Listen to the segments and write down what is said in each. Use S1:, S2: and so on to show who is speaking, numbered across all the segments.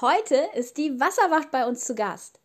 S1: Heute ist die Wasserwacht bei uns zu Gast.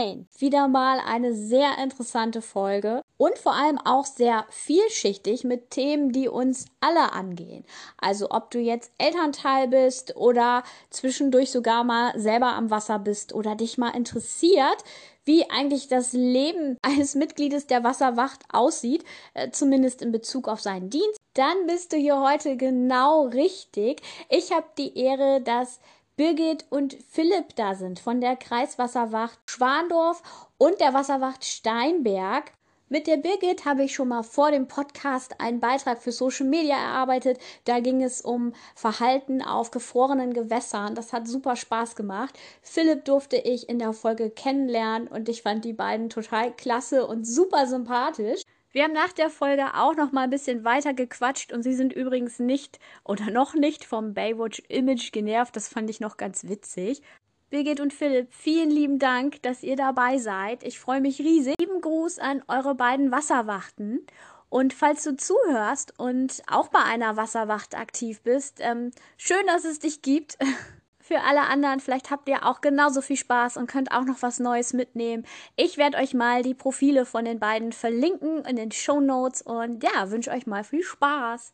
S1: Moin! Wieder mal eine sehr interessante Folge und vor allem auch sehr vielschichtig mit Themen, die uns alle angehen. Also ob du jetzt Elternteil bist oder zwischendurch sogar mal selber am Wasser bist oder dich mal interessiert, wie eigentlich das Leben eines Mitgliedes der Wasserwacht aussieht, äh, zumindest in Bezug auf seinen Dienst, dann bist du hier heute genau richtig. Ich habe die Ehre, dass Birgit und Philipp da sind von der Kreiswasserwacht Schwandorf und der Wasserwacht Steinberg. Mit der Birgit habe ich schon mal vor dem Podcast einen Beitrag für Social Media erarbeitet. Da ging es um Verhalten auf gefrorenen Gewässern. Das hat super Spaß gemacht. Philipp durfte ich in der Folge kennenlernen und ich fand die beiden total klasse und super sympathisch. Wir haben nach der Folge auch noch mal ein bisschen weiter gequatscht und sie sind übrigens nicht oder noch nicht vom Baywatch Image genervt. Das fand ich noch ganz witzig. Birgit und Philipp, vielen lieben Dank, dass ihr dabei seid. Ich freue mich riesig. Lieben Gruß an eure beiden Wasserwachten. Und falls du zuhörst und auch bei einer Wasserwacht aktiv bist, ähm, schön, dass es dich gibt. für alle anderen. Vielleicht habt ihr auch genauso viel Spaß und könnt auch noch was Neues mitnehmen. Ich werde euch mal die Profile von den beiden verlinken in den Show Notes und ja, wünsche euch mal viel Spaß.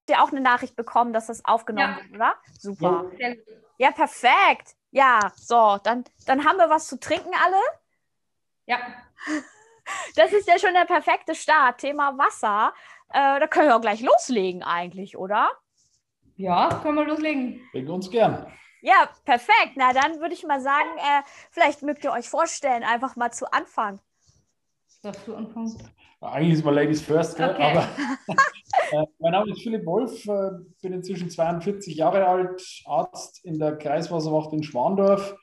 S1: Habt ihr auch eine Nachricht bekommen, dass das aufgenommen ja. wird, oder? Super. Ja. ja, perfekt. Ja, so, dann, dann haben wir was zu trinken alle.
S2: Ja.
S1: Das ist ja schon der perfekte Start. Thema Wasser. Äh, da können wir auch gleich loslegen eigentlich, oder?
S2: Ja, können wir loslegen.
S3: Bringt uns gern.
S1: Ja, perfekt. Na, dann würde ich mal sagen, äh, vielleicht mögt ihr euch vorstellen, einfach mal zu Anfang.
S2: Darfst du anfangen?
S3: Eigentlich ist mal Ladies First, okay. aber äh, mein Name ist Philipp Wolf, äh, bin inzwischen 42 Jahre alt, Arzt in der Kreiswasserwacht in Schwandorf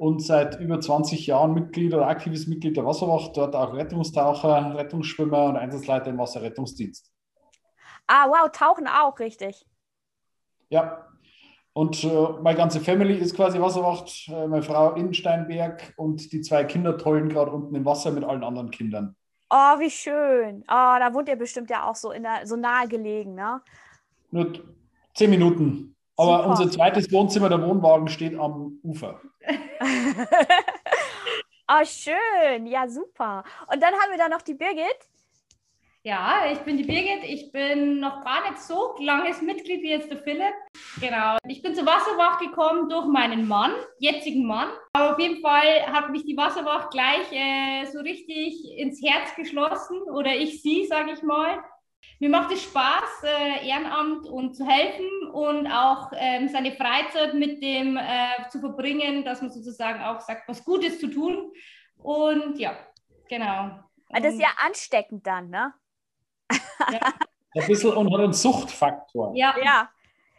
S3: und seit über 20 Jahren Mitglied oder aktives Mitglied der Wasserwacht, dort auch Rettungstaucher, Rettungsschwimmer und Einsatzleiter im Wasserrettungsdienst.
S1: Ah, wow, tauchen auch, richtig.
S3: Ja. Und äh, meine ganze Family ist quasi Wasserwacht. Äh, meine Frau in Steinberg und die zwei Kinder tollen gerade unten im Wasser mit allen anderen Kindern.
S1: Oh, wie schön. Oh, da wohnt ihr bestimmt ja auch so, in der, so nahe gelegen, ne?
S3: Nur zehn Minuten. Aber Super. unser zweites Wohnzimmer, der Wohnwagen, steht am Ufer.
S1: oh, schön. Ja, super. Und dann haben wir da noch die Birgit.
S2: Ja, ich bin die Birgit. Ich bin noch gar nicht so langes Mitglied wie jetzt der Philipp. Genau. Ich bin zur Wasserwacht gekommen durch meinen Mann, jetzigen Mann. Aber auf jeden Fall hat mich die Wasserwacht gleich äh, so richtig ins Herz geschlossen. Oder ich sie, sage ich mal. Mir macht es Spaß, äh, Ehrenamt und zu helfen und auch ähm, seine Freizeit mit dem äh, zu verbringen, dass man sozusagen auch sagt, was Gutes zu tun. Und ja, genau.
S1: Das ist ja ansteckend dann, ne?
S3: Ja. Ein bisschen und hat einen Suchtfaktor.
S1: Ja. ja.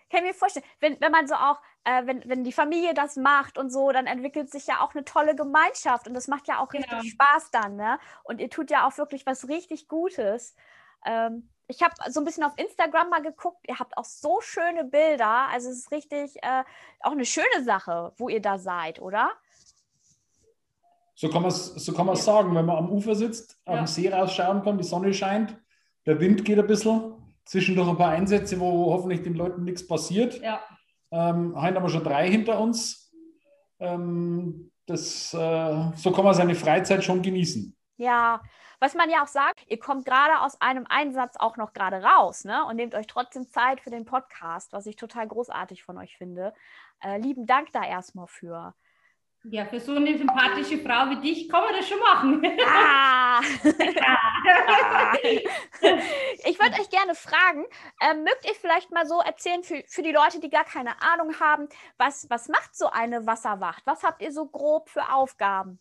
S1: Kann ich mir vorstellen, wenn, wenn man so auch, äh, wenn, wenn die Familie das macht und so, dann entwickelt sich ja auch eine tolle Gemeinschaft und das macht ja auch genau. richtig Spaß dann, ne? Und ihr tut ja auch wirklich was richtig Gutes. Ähm, ich habe so ein bisschen auf Instagram mal geguckt. Ihr habt auch so schöne Bilder. Also es ist richtig äh, auch eine schöne Sache, wo ihr da seid, oder?
S3: So kann man es so ja. sagen, wenn man am Ufer sitzt, ja. dem See rausschauen kann, die Sonne scheint, der Wind geht ein bisschen, zwischendurch ein paar Einsätze, wo hoffentlich den Leuten nichts passiert. Ja. Ähm, heute haben wir schon drei hinter uns. Ähm, das, äh, so kann man seine Freizeit schon genießen.
S1: Ja, was man ja auch sagt, ihr kommt gerade aus einem Einsatz auch noch gerade raus, ne? Und nehmt euch trotzdem Zeit für den Podcast, was ich total großartig von euch finde. Äh, lieben Dank da erstmal für.
S2: Ja, für so eine sympathische Frau wie dich kann man das schon machen.
S1: Ah. ich würde euch gerne fragen, äh, mögt ihr vielleicht mal so erzählen für, für die Leute, die gar keine Ahnung haben, was, was macht so eine Wasserwacht? Was habt ihr so grob für Aufgaben?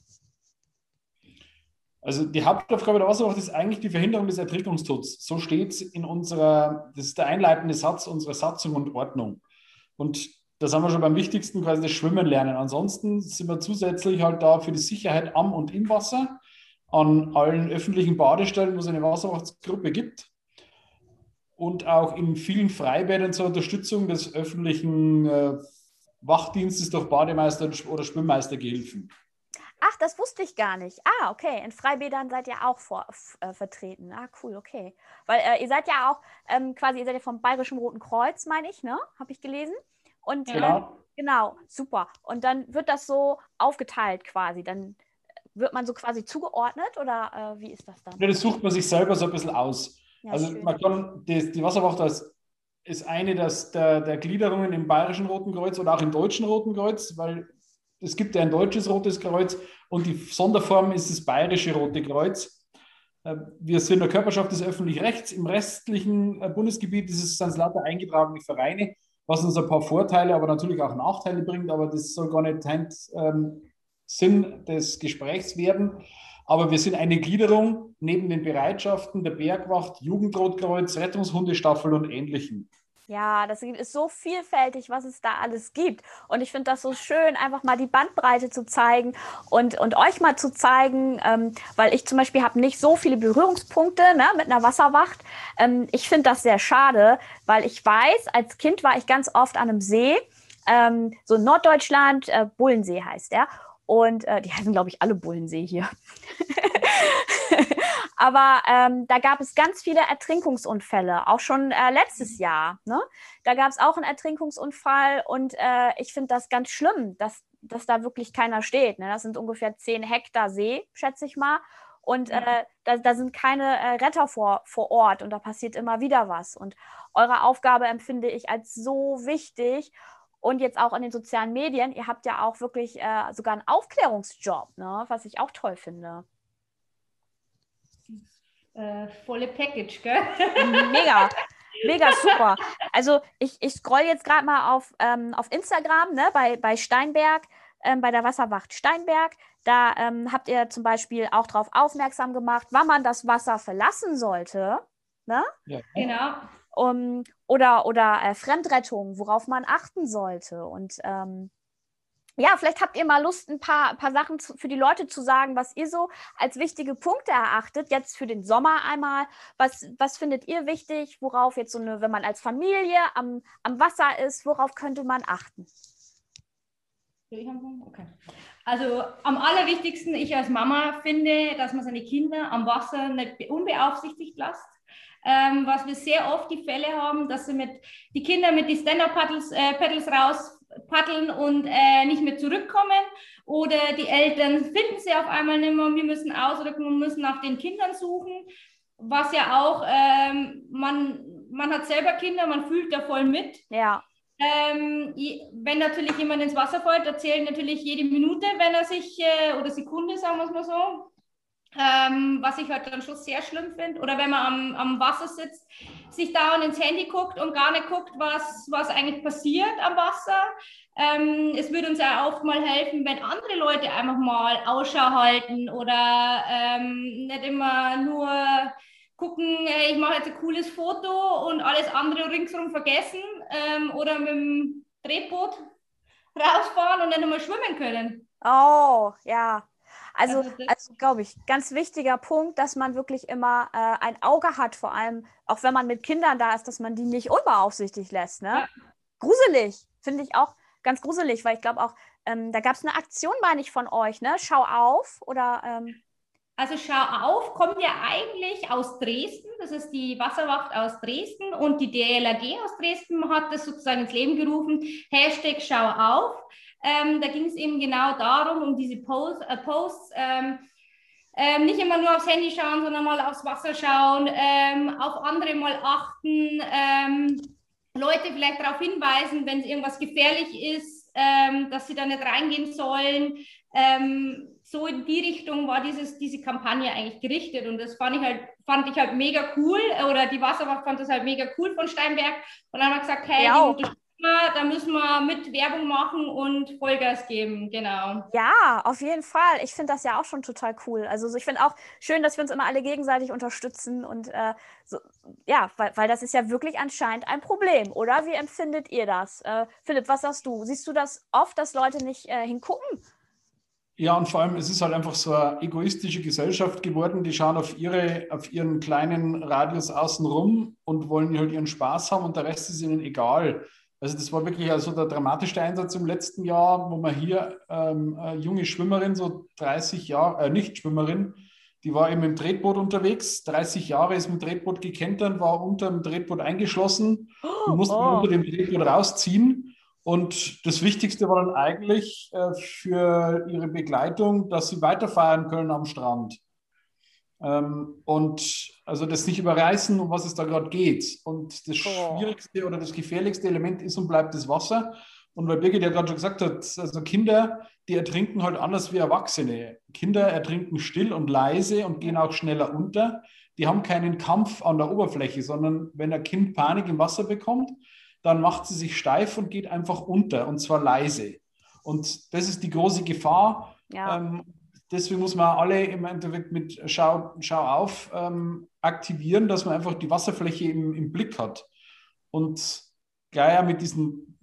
S3: Also die Hauptaufgabe der Wasserwacht ist eigentlich die Verhinderung des Ertrinkungstods. So steht es in unserer, das ist der einleitende Satz unserer Satzung und Ordnung. Und das haben wir schon beim wichtigsten, quasi das Schwimmen lernen. Ansonsten sind wir zusätzlich halt da für die Sicherheit am und im Wasser, an allen öffentlichen Badestellen, wo es eine Wasserwachtsgruppe gibt. Und auch in vielen Freibädern zur Unterstützung des öffentlichen äh, Wachdienstes durch Bademeister oder Schwimmmeistergehilfen.
S1: Ach, das wusste ich gar nicht. Ah, okay. In Freibädern seid ihr auch vor, äh, vertreten. Ah, cool, okay. Weil äh, ihr seid ja auch ähm, quasi, ihr seid ja vom Bayerischen Roten Kreuz, meine ich, ne? Habe ich gelesen. Und. Genau. ähm, genau, super. Und dann wird das so aufgeteilt quasi. Dann wird man so quasi zugeordnet oder äh, wie ist das dann?
S3: Ja, das sucht man sich selber so ein bisschen aus. Ja, also schön. man kann, die, die Wasserwacht als ist eine das, der, der Gliederungen im Bayerischen Roten Kreuz oder auch im Deutschen Roten Kreuz, weil es gibt ein deutsches Rotes Kreuz und die Sonderform ist das Bayerische Rote Kreuz. Äh, wir sind der Körperschaft des öffentlichen Rechts. Im restlichen äh, Bundesgebiet ist es sind lauter eingetragene Vereine, was uns ein paar Vorteile, aber natürlich auch Nachteile bringt. Aber das soll gar nicht ähm, Sinn des Gesprächs werden. Aber wir sind eine Gliederung neben den Bereitschaften der Bergwacht, Jugendrotkreuz, Rettungshundestaffel und Ähnlichem.
S1: Ja, das ist so vielfältig, was es da alles gibt. Und ich finde das so schön, einfach mal die Bandbreite zu zeigen und, und euch mal zu zeigen, ähm, weil ich zum Beispiel habe nicht so viele Berührungspunkte ne, mit einer Wasserwacht. Ähm, ich finde das sehr schade, weil ich weiß, als Kind war ich ganz oft an einem See, ähm, so Norddeutschland, äh, Bullensee heißt der. Und äh, die heißen, glaube ich, alle Bullensee hier. Aber ähm, da gab es ganz viele Ertrinkungsunfälle, auch schon äh, letztes mhm. Jahr. Ne? Da gab es auch einen Ertrinkungsunfall und äh, ich finde das ganz schlimm, dass, dass da wirklich keiner steht. Ne? Das sind ungefähr 10 Hektar See, schätze ich mal. Und äh, da, da, sind keine äh, Retter vor, vor Ort und da passiert immer wieder was. Und eure Aufgabe empfinde ich als so wichtig. Und jetzt auch in den sozialen Medien, ihr habt ja auch wirklich äh, sogar einen Aufklärungsjob, ne? was ich auch toll finde
S2: äh, volle Package, gell?
S1: Mega. Mega super. Also ich, ich scroll jetzt gerade mal auf, ähm, auf Instagram, ne, bei, bei Steinberg, ähm, bei der Wasserwacht Steinberg. Da ähm, habt ihr zum Beispiel auch darauf aufmerksam gemacht, wann man das Wasser verlassen sollte. Ne?
S2: Ja. Genau.
S1: Um, oder oder äh, Fremdrettung, worauf man achten sollte. Und ähm, ja, vielleicht habt ihr mal Lust, ein paar, paar Sachen zu, für die Leute zu sagen, was ihr so als wichtige Punkte erachtet, jetzt für den Sommer einmal. Was, was findet ihr wichtig? Worauf jetzt so eine, wenn man als Familie am, am Wasser ist, worauf könnte man achten?
S2: Okay. Also am allerwichtigsten, ich als Mama finde, dass man seine Kinder am Wasser nicht unbeaufsichtigt lässt. Ähm, was wir sehr oft die Fälle haben, dass sie mit die Kinder mit die Stand-up-Paddles äh, raus paddeln und äh, nicht mehr zurückkommen. Oder die Eltern finden sie auf einmal nicht mehr und wir müssen ausrücken und müssen nach den Kindern suchen. Was ja auch, ähm, man, man hat selber Kinder, man fühlt da voll mit.
S1: Ja.
S2: Ähm, wenn natürlich jemand ins Wasser fällt, erzählt natürlich jede Minute, wenn er sich, äh, oder Sekunde, sagen wir es mal so, ähm, was ich halt dann schon sehr schlimm finde. Oder wenn man am, am Wasser sitzt, sich dauernd ins Handy guckt und gar nicht guckt, was, was eigentlich passiert am Wasser. Ähm, es würde uns ja auch mal helfen, wenn andere Leute einfach mal Ausschau halten oder ähm, nicht immer nur gucken, ich mache jetzt ein cooles Foto und alles andere ringsherum vergessen ähm, oder mit dem Drehboot rausfahren und dann nochmal schwimmen können.
S1: Oh, ja, also, also, glaube ich, ganz wichtiger Punkt, dass man wirklich immer äh, ein Auge hat, vor allem auch wenn man mit Kindern da ist, dass man die nicht unbeaufsichtigt lässt. Ne? Ja. Gruselig, finde ich auch ganz gruselig, weil ich glaube auch, ähm, da gab es eine Aktion, meine ich, von euch, ne? Schau auf oder. Ähm
S2: also Schau auf kommt ja eigentlich aus Dresden. Das ist die Wasserwacht aus Dresden und die DLRG aus Dresden hat das sozusagen ins Leben gerufen. Hashtag Schau auf. Ähm, da ging es eben genau darum, um diese Post, äh, Posts. Ähm, ähm, nicht immer nur aufs Handy schauen, sondern mal aufs Wasser schauen, ähm, auf andere mal achten, ähm, Leute vielleicht darauf hinweisen, wenn irgendwas gefährlich ist, ähm, dass sie da nicht reingehen sollen. so in die Richtung war dieses, diese Kampagne eigentlich gerichtet und das fand ich halt, fand ich halt mega cool oder die Wasserwacht fand das halt mega cool von Steinberg und dann haben wir gesagt, hey, ja, da müssen wir mit Werbung machen und Vollgas geben, genau.
S1: Ja, auf jeden Fall. Ich finde das ja auch schon total cool. Also ich finde auch schön, dass wir uns immer alle gegenseitig unterstützen und äh, so, ja, weil, weil das ist ja wirklich anscheinend ein Problem, oder? Wie empfindet ihr das? Äh, Philipp, was sagst du? Siehst du das oft, dass Leute nicht äh, hingucken?
S3: Ja, und vor allem, es ist halt einfach so eine egoistische Gesellschaft geworden. Die schauen auf, ihre, auf ihren kleinen Radius außenrum und wollen halt ihren Spaß haben und der Rest ist ihnen egal. Also das war wirklich also der dramatischste Einsatz im letzten Jahr, wo man hier ähm, eine junge Schwimmerin, so 30 Jahre, äh, nicht Schwimmerin, die war eben im Tretboot unterwegs, 30 Jahre ist mit dem Tretboot gekentert, war unter dem Tretboot eingeschlossen und musste oh. unter dem Tretboot rausziehen. Und das Wichtigste war dann eigentlich äh, für ihre Begleitung, dass sie weiterfahren können am Strand. Ähm, und also das nicht überreißen, um was es da gerade geht. Und das oh. schwierigste oder das gefährlichste Element ist und bleibt das Wasser. Und weil Birgit ja gerade schon gesagt hat, also Kinder, die ertrinken halt anders wie Erwachsene. Kinder ertrinken still und leise und gehen auch schneller unter. Die haben keinen Kampf an der Oberfläche, sondern wenn ein Kind Panik im Wasser bekommt, dann macht sie sich steif und geht einfach unter und zwar leise. Und das ist die große Gefahr. Ja. Ähm, deswegen muss man alle im Endeffekt mit Schau, Schau auf ähm, aktivieren, dass man einfach die Wasserfläche im, im Blick hat. Und gleich mit diesen,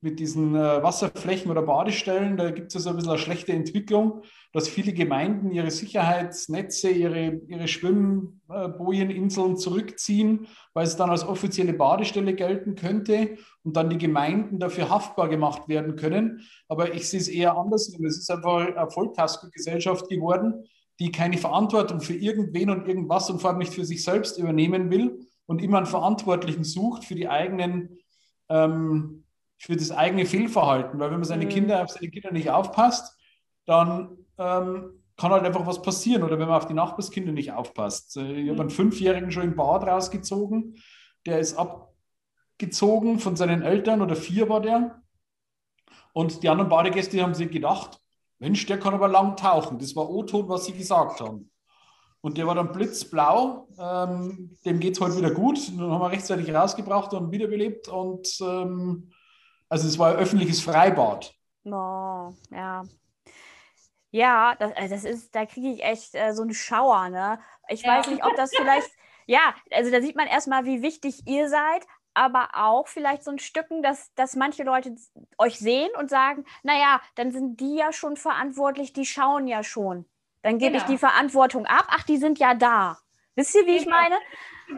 S3: mit diesen äh, Wasserflächen oder Badestellen, da gibt es ja so ein bisschen eine schlechte Entwicklung dass viele Gemeinden ihre Sicherheitsnetze, ihre, ihre Schwimmbojeninseln zurückziehen, weil es dann als offizielle Badestelle gelten könnte und dann die Gemeinden dafür haftbar gemacht werden können. Aber ich sehe es eher andersrum. Es ist einfach eine Vollkasko-Gesellschaft geworden, die keine Verantwortung für irgendwen und irgendwas und vor allem nicht für sich selbst übernehmen will und immer einen Verantwortlichen sucht für die eigenen ähm, für das eigene Fehlverhalten. Weil wenn man seine mhm. Kinder auf seine Kinder nicht aufpasst, dann ähm, kann halt einfach was passieren oder wenn man auf die Nachbarskinder nicht aufpasst. Äh, ich habe einen mhm. Fünfjährigen schon im Bad rausgezogen, der ist abgezogen von seinen Eltern oder vier war der. Und die anderen Badegäste haben sich gedacht, Mensch, der kann aber lang tauchen. Das war O-Ton, was sie gesagt haben. Und der war dann blitzblau. Ähm, dem geht es heute wieder gut. Dann haben wir rechtzeitig rausgebracht und wiederbelebt. Und ähm, also es war ein öffentliches Freibad.
S1: Oh, ja. Ja, das, äh, das ist, da kriege ich echt äh, so einen Schauer, ne? Ich ja. weiß nicht, ob das vielleicht, ja, also da sieht man erstmal, wie wichtig ihr seid, aber auch vielleicht so ein Stücken, dass, dass manche Leute euch sehen und sagen, naja, dann sind die ja schon verantwortlich, die schauen ja schon. Dann gebe genau. ich die Verantwortung ab. Ach, die sind ja da. Wisst ihr, wie ich meine?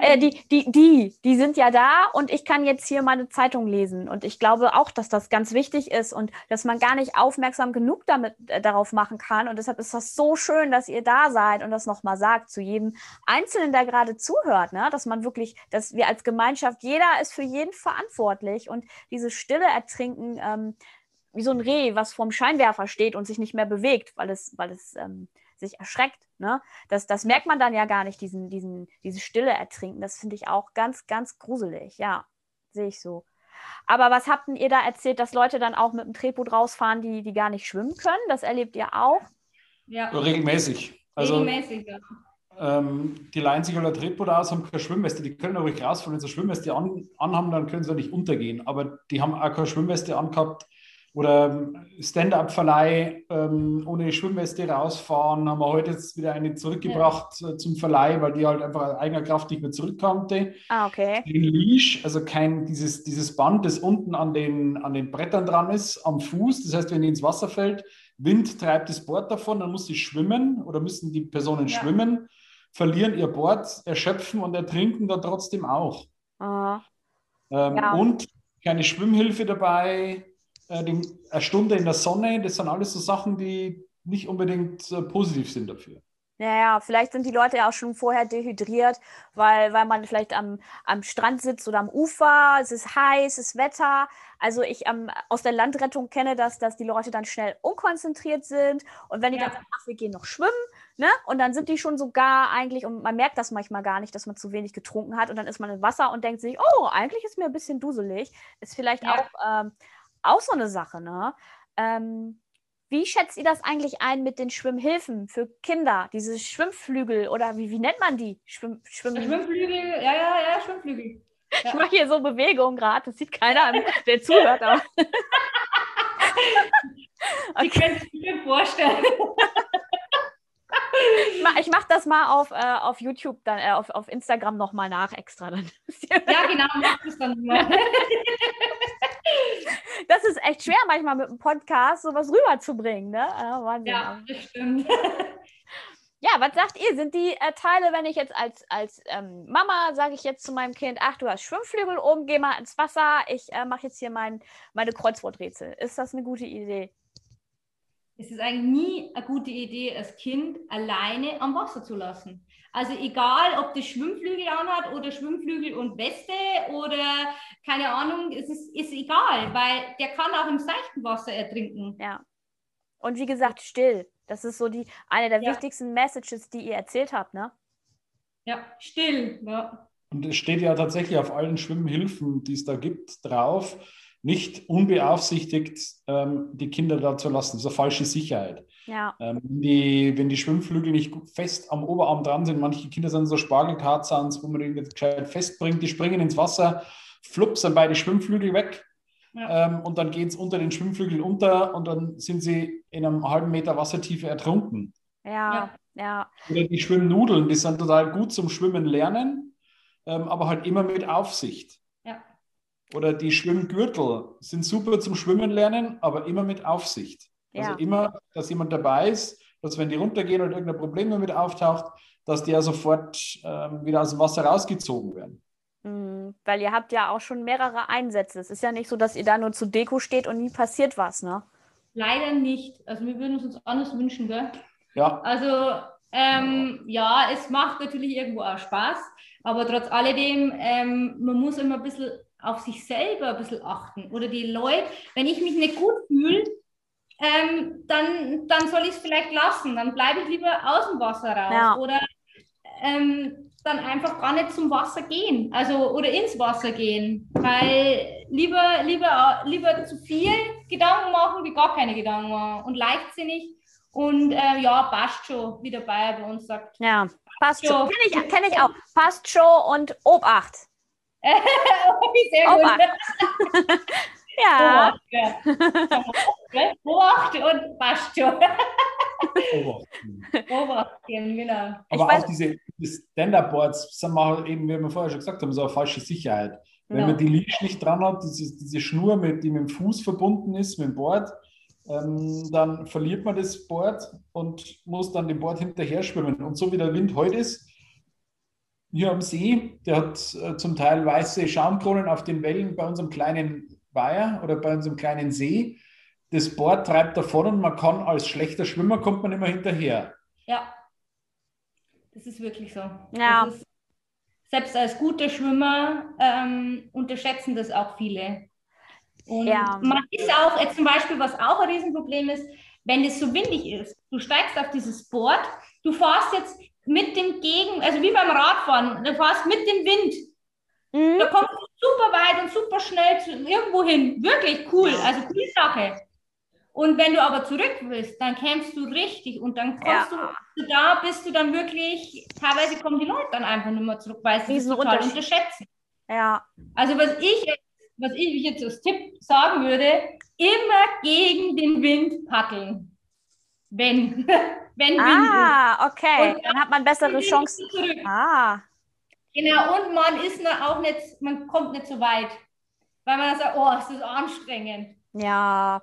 S1: Äh, die, die, die, die sind ja da und ich kann jetzt hier meine Zeitung lesen. Und ich glaube auch, dass das ganz wichtig ist und dass man gar nicht aufmerksam genug damit, äh, darauf machen kann. Und deshalb ist das so schön, dass ihr da seid und das nochmal sagt zu jedem Einzelnen, der gerade zuhört, ne? dass man wirklich, dass wir als Gemeinschaft, jeder ist für jeden verantwortlich und diese Stille ertrinken, ähm, wie so ein Reh, was vorm Scheinwerfer steht und sich nicht mehr bewegt, weil es, weil es ähm, sich erschreckt. Ne? Das, das merkt man dann ja gar nicht, diesen, diesen, diese Stille ertrinken. Das finde ich auch ganz, ganz gruselig. Ja, sehe ich so. Aber was habt ihr da erzählt, dass Leute dann auch mit dem Tretboot rausfahren, die, die gar nicht schwimmen können? Das erlebt ihr auch?
S3: Ja. Regelmäßig. Also, Regelmäßig, ja. Ähm, die leihen sich alle Tretboot aus, haben keine Schwimmweste. Die können ruhig rausfahren. Wenn sie Schwimmweste an, anhaben, dann können sie nicht untergehen. Aber die haben auch keine Schwimmweste angehabt, oder Stand-up-Verleih ähm, ohne Schwimmweste rausfahren, haben wir heute jetzt wieder eine zurückgebracht ja. Äh, zum Verleih, weil die halt einfach aus eigener Kraft nicht mehr zurückkonnte.
S1: Ah, okay.
S3: Den Leash, also kein dieses, dieses Band, das unten an den, an den Brettern dran ist, am Fuß. Das heißt, wenn die ins Wasser fällt, Wind treibt das Board davon, dann muss sie schwimmen oder müssen die Personen ja. schwimmen, verlieren ihr Board, erschöpfen und ertrinken dann trotzdem auch. Ähm, ja. Und keine Schwimmhilfe dabei, eine Stunde in der Sonne, das sind alles so Sachen, die nicht unbedingt äh, positiv sind dafür.
S1: Naja, vielleicht sind die Leute ja auch schon vorher dehydriert, weil, weil man vielleicht am, am Strand sitzt oder am Ufer, es ist heiß, es ist Wetter. Also ich ähm, aus der Landrettung kenne das, dass die Leute dann schnell unkonzentriert sind und wenn die ja. dann sagen, ach, wir gehen noch schwimmen, ne? Und dann sind die schon sogar eigentlich, und man merkt das manchmal gar nicht, dass man zu wenig getrunken hat und dann ist man im Wasser und denkt sich, oh, eigentlich ist mir ein bisschen duselig. Ist vielleicht ja. auch ähm, auch so eine Sache, ne? Ähm, wie schätzt ihr das eigentlich ein mit den Schwimmhilfen für Kinder? Diese Schwimmflügel oder wie, wie nennt man die? Schwimm,
S2: Schwimm Schwimmflügel, ja, ja, ja, Schwimmflügel. Ja.
S1: Ich mache hier so Bewegungen gerade, das sieht keiner, der zuhört. Aber.
S2: okay. Die können sich mir vorstellen.
S1: Ich mache das mal auf, äh, auf YouTube, dann, äh, auf, auf Instagram nochmal nach extra. Dann.
S2: ja, genau, mach das dann mal.
S1: das ist echt schwer manchmal mit einem Podcast sowas rüberzubringen, ne? Ja, Wahnsinn.
S2: Ja, das stimmt.
S1: Ja, was sagt ihr? Sind die äh, Teile, wenn ich jetzt als, als ähm, Mama sage ich jetzt zu meinem Kind, ach, du hast Schwimmflügel oben, geh mal ins Wasser, ich äh, mache jetzt hier mein, meine Kreuzworträtsel. Ist das eine gute Idee?
S2: Es ist eigentlich nie eine gute Idee, das Kind alleine am Wasser zu lassen. Also egal, ob das Schwimmflügel anhat oder Schwimmflügel und Weste oder keine Ahnung, es ist, ist egal, weil der kann auch im seichten Wasser ertrinken.
S1: Ja. Und wie gesagt, still. Das ist so die eine der
S2: Ja.
S1: wichtigsten Messages, die ihr erzählt habt, ne?
S2: Ja, still. Ja.
S3: Und es steht ja tatsächlich auf allen Schwimmhilfen, die es da gibt, drauf, nicht unbeaufsichtigt ähm, die Kinder da zu lassen. Das ist eine falsche Sicherheit.
S1: Ja.
S3: Ähm, wenn, die, wenn die Schwimmflügel nicht fest am Oberarm dran sind, manche Kinder sind so Spargeltarzans, wo man die nicht gescheit festbringt, die springen ins Wasser, flups, sind beide Schwimmflügel weg.
S2: Ja.
S3: Ähm, und dann geht es unter den Schwimmflügeln unter und dann sind sie in einem halben Meter Wassertiefe ertrunken.
S1: Ja, ja,
S3: Oder die Schwimmnudeln, die sind total gut zum Schwimmen lernen, ähm, aber halt immer mit Aufsicht.
S2: Ja.
S3: Oder die Schwimmgürtel sind super zum Schwimmen lernen, aber immer mit Aufsicht. Also
S1: Ja.
S3: immer, dass jemand dabei ist, dass wenn die runtergehen oder irgendein Problem damit auftaucht, dass die ja sofort ähm, wieder aus dem Wasser rausgezogen werden.
S1: Mhm. Weil ihr habt ja auch schon mehrere Einsätze. Es ist ja nicht so, dass ihr da nur zu Deko steht und nie passiert was, ne?
S2: Leider nicht. Also wir würden es uns anders wünschen, gell?
S3: Ja,
S2: Also ähm, ja, es macht natürlich irgendwo auch Spaß, aber trotz alledem, ähm, man muss immer ein bisschen auf sich selber ein bisschen achten. Oder die Leute, wenn ich mich nicht gut fühle, ähm, dann, dann soll ich es vielleicht lassen. Dann bleibe ich lieber aus dem Wasser raus.
S1: Ja.
S2: Oder ähm, dann einfach gar nicht zum Wasser gehen. Also oder ins Wasser gehen. Weil lieber, lieber, lieber zu viel Gedanken machen, wie gar keine Gedanken machen. Und leichtsinnig. Und äh, ja, passt schon, wie der Bayer bei uns sagt.
S1: Ja, passt schon. Kenne ich, kenn ich auch. Passt schon und Obacht.
S2: Sehr gut.
S1: Obacht. Ja,
S2: Obacht, ja. Obacht und passt schon.
S3: beobachten.
S2: Obachten, genau.
S1: Ich
S3: Aber
S1: weiß-
S3: auch diese, diese Stand-Up-Boards sind mal eben, wie wir vorher schon gesagt haben, so eine falsche Sicherheit. Wenn
S1: Ja.
S3: man die Leash nicht dran hat, diese, diese Schnur, mit, die mit dem Fuß verbunden ist, mit dem Board, ähm, dann verliert man das Board und muss dann dem Board hinterher schwimmen. Und so wie der Wind heute ist, hier am See, der hat äh, zum Teil weiße Schaumkronen auf den Wellen bei unserem kleinen Weiher oder bei unserem kleinen See. Das Board treibt davon und man kann als schlechter Schwimmer kommt man immer hinterher.
S2: Ja, das ist wirklich so.
S1: Ja.
S2: Das ist, selbst als guter Schwimmer ähm, unterschätzen das auch viele. Und
S1: Ja.
S2: man ist auch, jetzt zum Beispiel, was auch ein Riesenproblem ist, wenn es so windig ist, du steigst auf dieses Board, du fährst jetzt mit dem Gegen, also wie beim Radfahren, du fährst mit dem Wind.
S1: Mhm.
S2: Da kommst du super weit und super schnell zu, irgendwo hin. Wirklich cool, also coole Sache. Und wenn du aber zurück willst, dann kämpfst du richtig und dann kommst
S1: Ja.
S2: du, da bist du dann wirklich, teilweise kommen die Leute dann einfach nicht mehr zurück, weil sie das total unterschätzen.
S1: ja,
S2: Also was ich, was ich jetzt als Tipp sagen würde, immer gegen den Wind paddeln. Wenn, wenn Wind
S1: Ah, okay.
S2: Und
S1: Dann hat man bessere
S2: ist.
S1: Chancen.
S2: Zurück.
S1: Ah,
S2: Genau, und man ist auch nicht, man kommt nicht so weit. Weil man sagt, oh, ist das anstrengend.
S1: ja.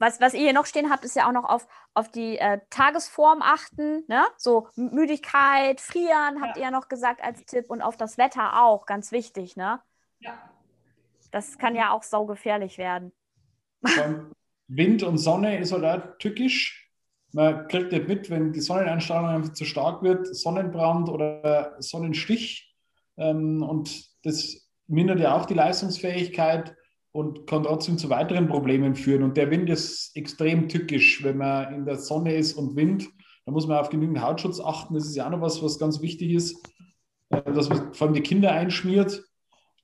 S1: Was, was ihr hier noch stehen habt, ist ja auch noch auf, auf die äh, Tagesform achten. Ne? So Müdigkeit, Frieren habt ihr ja noch gesagt als Tipp und auf das Wetter auch, ganz wichtig. Ne?
S2: Ja.
S1: Das kann ja auch saugefährlich werden.
S3: Allem Wind und Sonne ist halt auch tückisch. Man kriegt nicht mit, wenn die Sonneneinstrahlung einfach zu stark wird, Sonnenbrand oder Sonnenstich. Ähm, und das mindert ja auch die Leistungsfähigkeit und kann trotzdem zu weiteren Problemen führen. Und der Wind ist extrem tückisch, wenn man in der Sonne ist und Wind. Da muss man auf genügend Hautschutz achten. Das ist ja auch noch was, was ganz wichtig ist, äh, dass man vor allem die Kinder einschmiert.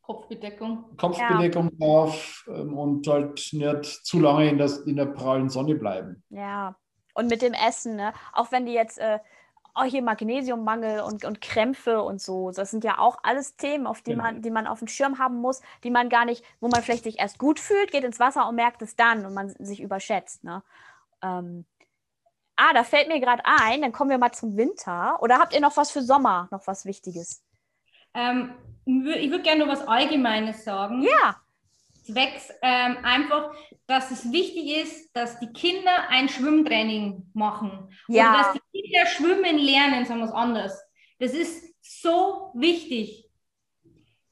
S2: Kopfbedeckung.
S3: Kopfbedeckung drauf ähm, und halt nicht zu lange in, das, in der prallen Sonne bleiben.
S1: Ja. Und mit dem Essen, ne? auch wenn die jetzt äh, auch hier Magnesiummangel und, und Krämpfe und so, das sind ja auch alles Themen, auf die,
S3: Genau.
S1: man, die man auf dem Schirm haben muss, die man gar nicht, wo man vielleicht sich erst gut fühlt, geht ins Wasser und merkt es dann und man sich überschätzt. Ne? Ähm, ah, da fällt mir gerade ein, dann kommen wir mal zum Winter. Oder habt ihr noch was für Sommer, noch was Wichtiges?
S2: Ähm, ich würde gerne nur was Allgemeines sagen.
S1: Ja,
S2: zwecks ähm, einfach, dass es wichtig ist, dass die Kinder ein Schwimmtraining machen. Ja. Oder dass die Kinder schwimmen lernen, sagen wir es anders. Das ist so wichtig.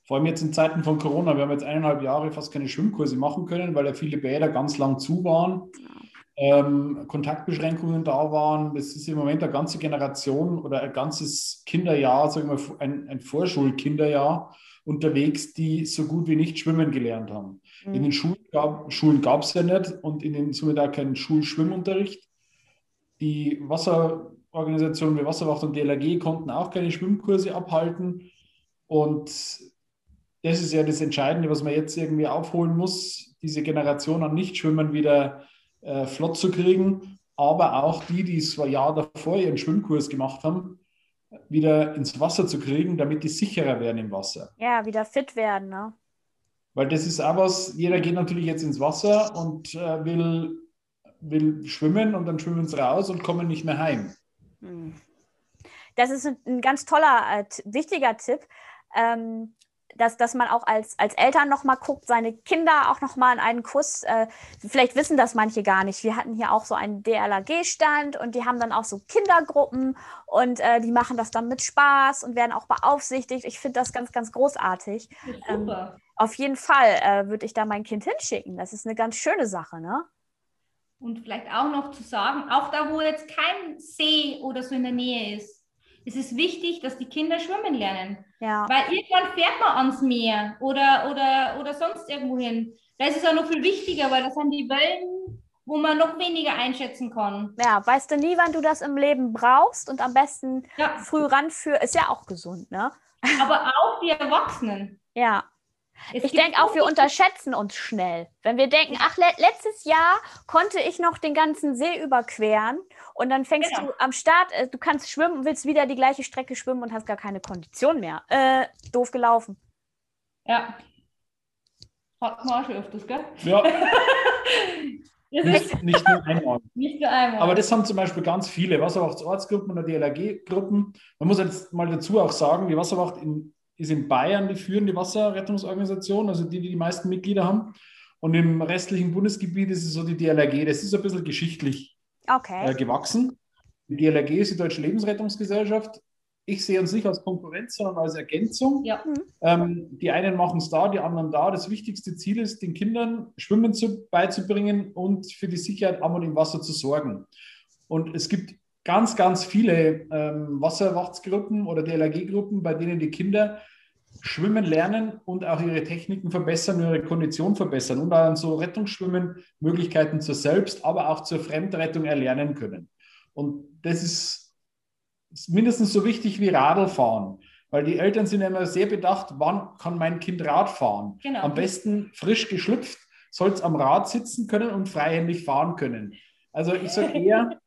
S3: Vor allem jetzt in Zeiten von Corona. Wir haben jetzt eineinhalb Jahre fast keine Schwimmkurse machen können, weil ja viele Bäder ganz lang zu waren. Ähm, Kontaktbeschränkungen da waren. Das ist im Moment eine ganze Generation oder ein ganzes Kinderjahr, sagen wir ein, ein Vorschulkinderjahr unterwegs, die so gut wie nicht schwimmen gelernt haben. Mhm. In den Schulen gab Schulen gab es ja nicht und in den somit auch keinen Schulschwimmunterricht. Die Wasserorganisationen wie Wasserwacht und DLRG konnten auch keine Schwimmkurse abhalten. Und das ist ja das Entscheidende, was man jetzt irgendwie aufholen muss, diese Generation an Nichtschwimmern wieder äh, flott zu kriegen, aber auch die, die es ein Jahr davor ihren Schwimmkurs gemacht haben, wieder ins Wasser zu kriegen, damit die sicherer werden im Wasser.
S1: Ja, wieder fit werden, ne?
S3: Weil das ist auch was, jeder geht natürlich jetzt ins Wasser und äh, will, will schwimmen und dann schwimmen sie raus und kommen nicht mehr heim. Hm.
S1: Das ist ein, ein ganz toller, äh, wichtiger Tipp. Ähm, dass, dass man auch als, als Eltern nochmal guckt, seine Kinder auch nochmal in einen Kurs, äh, vielleicht wissen das manche gar nicht. Wir hatten hier auch so einen DLAG-Stand und die haben dann auch so Kindergruppen und äh, die machen das dann mit Spaß und werden auch beaufsichtigt. Ich finde das ganz, ganz großartig. Ähm, auf jeden Fall äh, würde ich da mein Kind hinschicken. Das ist eine ganz schöne Sache, ne?
S2: Und vielleicht auch noch zu sagen, auch da, wo jetzt kein See oder so in der Nähe ist, es ist wichtig, dass die Kinder schwimmen lernen. Ja. Weil irgendwann fährt man ans Meer oder, oder, oder sonst irgendwo hin. Da ist es auch noch viel wichtiger, weil das sind die Wellen, wo man noch weniger einschätzen kann.
S1: Ja, weißt du nie, wann du das im Leben brauchst und am besten ja. früh ranführen, ist ja auch gesund, ne?
S2: Aber auch die Erwachsenen.
S1: Ja. Es ich denke auch, wir unterschätzen uns schnell. Wenn wir denken, ach, le letztes Jahr konnte ich noch den ganzen See überqueren und dann fängst genau. du am Start, äh, du kannst schwimmen, willst wieder die gleiche Strecke schwimmen und hast gar keine Kondition mehr. Äh, doof gelaufen.
S2: Ja. Hat man auch schon öfters, gell?
S3: Ja. nicht, nicht, nur einmal.
S2: Nicht nur einmal.
S3: Aber das haben zum Beispiel ganz viele Wasserwachtsortsgruppen oder DLRG-Gruppen. Man muss jetzt mal dazu auch sagen, die Wasserwacht in ist in Bayern die führende Wasserrettungsorganisation, also die, die die meisten Mitglieder haben. Und im restlichen Bundesgebiet ist es so die DLRG. Das ist ein bisschen geschichtlich okay. äh, gewachsen. Die DLRG ist die Deutsche Lebensrettungsgesellschaft. Ich sehe uns nicht als Konkurrenz, sondern als Ergänzung. Ja. Mhm. Ähm, die einen machen es da, die anderen da. Das wichtigste Ziel ist, den Kindern Schwimmen zu, beizubringen und für die Sicherheit am und im Wasser zu sorgen. Und es gibt ganz, ganz viele ähm, Wasserwachtsgruppen oder DLRG-Gruppen, bei denen die Kinder schwimmen lernen und auch ihre Techniken verbessern, ihre Kondition verbessern und dann so Rettungsschwimmen Möglichkeiten zur Selbst-, aber auch zur Fremdrettung erlernen können. Und das ist, ist mindestens so wichtig wie Radlfahren, weil die Eltern sind immer sehr bedacht, wann kann mein Kind Rad fahren. Genau. Am besten frisch geschlüpft soll es am Rad sitzen können und freihändig fahren können. Also ich sage eher,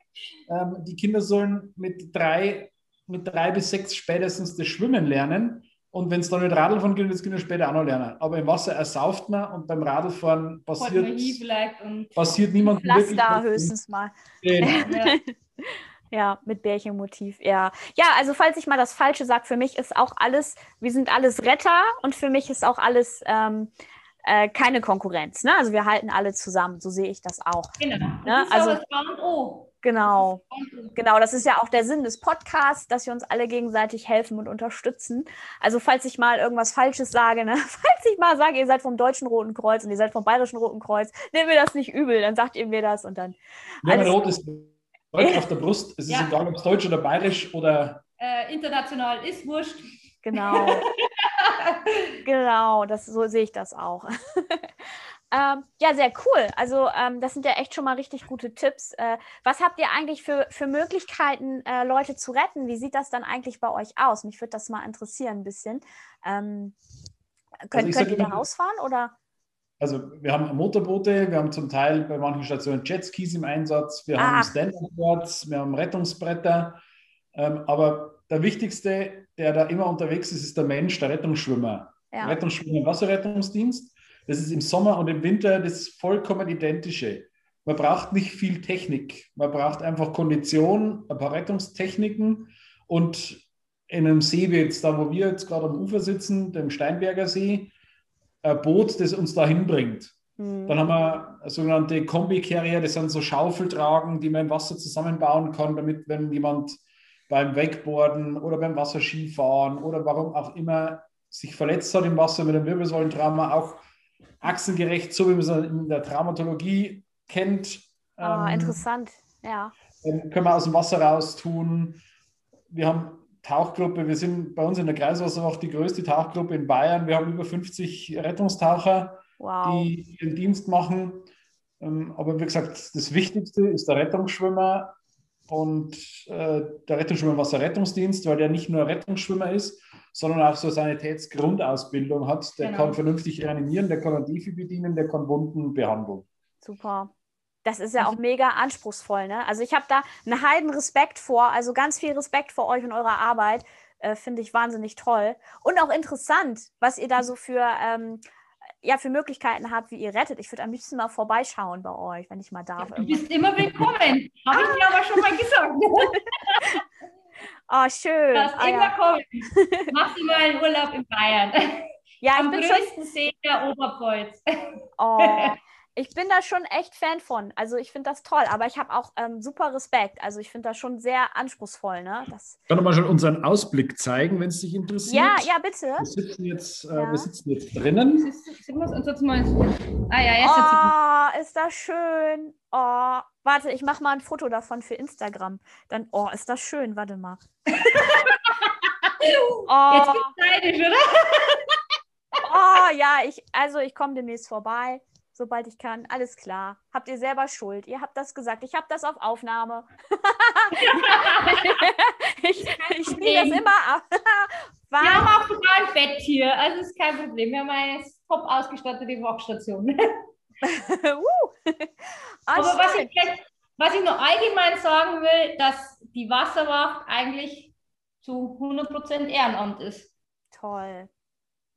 S3: ähm, die Kinder sollen mit drei, mit drei bis sechs spätestens das Schwimmen lernen. Und wenn es dann mit Radlfahren geht, das Kinder später auch noch lernen. Aber im Wasser ersauft man und beim Radlfahren passiert, passiert niemand
S1: wirklich. da höchstens mal. Genau. Ja, mit Bärchenmotiv, ja. Ja, also falls ich mal das Falsche sage, für mich ist auch alles, wir sind alles Retter und für mich ist auch alles ähm, äh, keine Konkurrenz. Ne? Also wir halten alle zusammen, so sehe ich das auch. Genau. Ne? Also, das und O. Genau, genau. Das ist ja auch der Sinn des Podcasts, dass wir uns alle gegenseitig helfen und unterstützen. Also falls ich mal irgendwas Falsches sage, ne? falls ich mal sage, ihr seid vom Deutschen Roten Kreuz und ihr seid vom Bayerischen Roten Kreuz, nehmt mir das nicht übel, dann sagt ihr mir das und dann.
S3: Ja, mein Rot ist Deutsch auf der Brust. Es ist ja. egal, ob es Deutsch oder Bayerisch oder.
S2: Äh, international ist wurscht.
S1: Genau. genau, das, so sehe ich das auch. Ähm, ja, sehr cool. Also ähm, das sind ja echt schon mal richtig gute Tipps. Äh, was habt ihr eigentlich für, für Möglichkeiten, äh, Leute zu retten? Wie sieht das dann eigentlich bei euch aus? Mich würde das mal interessieren ein bisschen. Ähm, könnt, also könnt ihr da rausfahren oder?
S3: Also wir haben Motorboote, wir haben zum Teil bei manchen Stationen Jetskis im Einsatz, wir ah. haben Stand-Up-Boards, wir haben Rettungsbretter. Ähm, aber der wichtigste, der da immer unterwegs ist, ist der Mensch, der Rettungsschwimmer. Ja. Rettungsschwimmer im Wasserrettungsdienst. Das ist im Sommer und im Winter das vollkommen identische. Man braucht nicht viel Technik. Man braucht einfach Kondition, ein paar Rettungstechniken und in einem See wie jetzt da, wo wir jetzt gerade am Ufer sitzen, dem Steinberger See, ein Boot, das uns dahin bringt. Mhm. Dann haben wir sogenannte Kombi-Carrier, das sind so Schaufeltragen, die man im Wasser zusammenbauen kann, damit, wenn jemand beim Wakeboarden oder beim Wasserskifahren oder warum auch immer sich verletzt hat im Wasser mit einem Wirbelsäulentrauma, auch achsengerecht, so wie man es in der Traumatologie kennt.
S1: Ah, ähm, interessant, ja.
S3: Können wir aus dem Wasser raus tun. Wir haben Tauchgruppe, wir sind bei uns in der Kreiswasserwacht die größte Tauchgruppe in Bayern. Wir haben über 50 Rettungstaucher, wow. die ihren Dienst machen. Ähm, aber wie gesagt, das Wichtigste ist der Rettungsschwimmer und äh, der Rettungsschwimmer Wasserrettungsdienst, weil der nicht nur Rettungsschwimmer ist, sondern auch so Sanitätsgrundausbildung hat. Der genau. kann vernünftig reanimieren, der kann ein Difi bedienen, der kann Wunden behandeln.
S1: Super. Das ist ja auch mega anspruchsvoll. Ne? Also ich habe da einen heiden Respekt vor, also ganz viel Respekt vor euch und eurer Arbeit. Äh, Finde ich wahnsinnig toll. Und auch interessant, was ihr da so für, ähm, ja, für Möglichkeiten habt, wie ihr rettet. Ich würde am liebsten mal vorbeischauen bei euch, wenn ich mal darf.
S2: Ja, du bist immer willkommen. Habe ich dir aber schon mal gesagt.
S1: oh, schön.
S2: Du ah, immer ja. kommen. Mach dir mal einen Urlaub in Bayern.
S1: Ja,
S2: Am größten schon... See der Oberpfalz.
S1: Oh, ich bin da schon echt Fan von. Also ich finde das toll, aber ich habe auch ähm, super Respekt. Also ich finde das schon sehr anspruchspoll. Ne? Das
S3: Kann mal schon unseren Ausblick zeigen, wenn es dich interessiert?
S1: Ja, ja, bitte.
S3: Wir sitzen jetzt, äh, ja. wir sitzen jetzt drinnen.
S1: Ah ja, jetzt oh, ist das schön. Oh, warte, ich mache mal ein Foto davon für Instagram. Dann, oh, ist das schön. Warte mal. oh.
S2: Jetzt bin ich neidisch, oder?
S1: oh ja, ich, also ich komme demnächst vorbei sobald ich kann. Alles klar. Habt ihr selber Schuld. Ihr habt das gesagt. Ich habe das auf Aufnahme. ich ich spiele das immer ab.
S2: Wir haben auch ein Bett hier. Also ist kein Problem. Wir haben eine top ausgestattete Wachstation. uh. Aber was ich, was ich noch allgemein sagen will, dass die Wasserwacht eigentlich zu 100% Ehrenamt ist.
S1: Toll.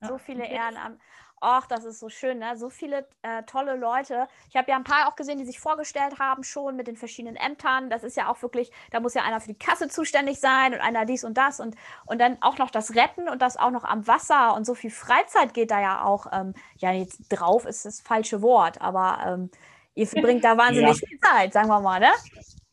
S1: So viele Ehrenamt. Ach, das ist so schön, ne? So viele äh, tolle Leute. Ich habe ja ein paar auch gesehen, die sich vorgestellt haben schon mit den verschiedenen Ämtern. Das ist ja auch wirklich, da muss ja einer für die Kasse zuständig sein und einer dies und das und, und dann auch noch das Retten und das auch noch am Wasser und so viel Freizeit geht da ja auch, ähm, ja, jetzt drauf ist das falsche Wort, aber ähm, ihr verbringt da wahnsinnig ja. viel Zeit, sagen wir mal, ne?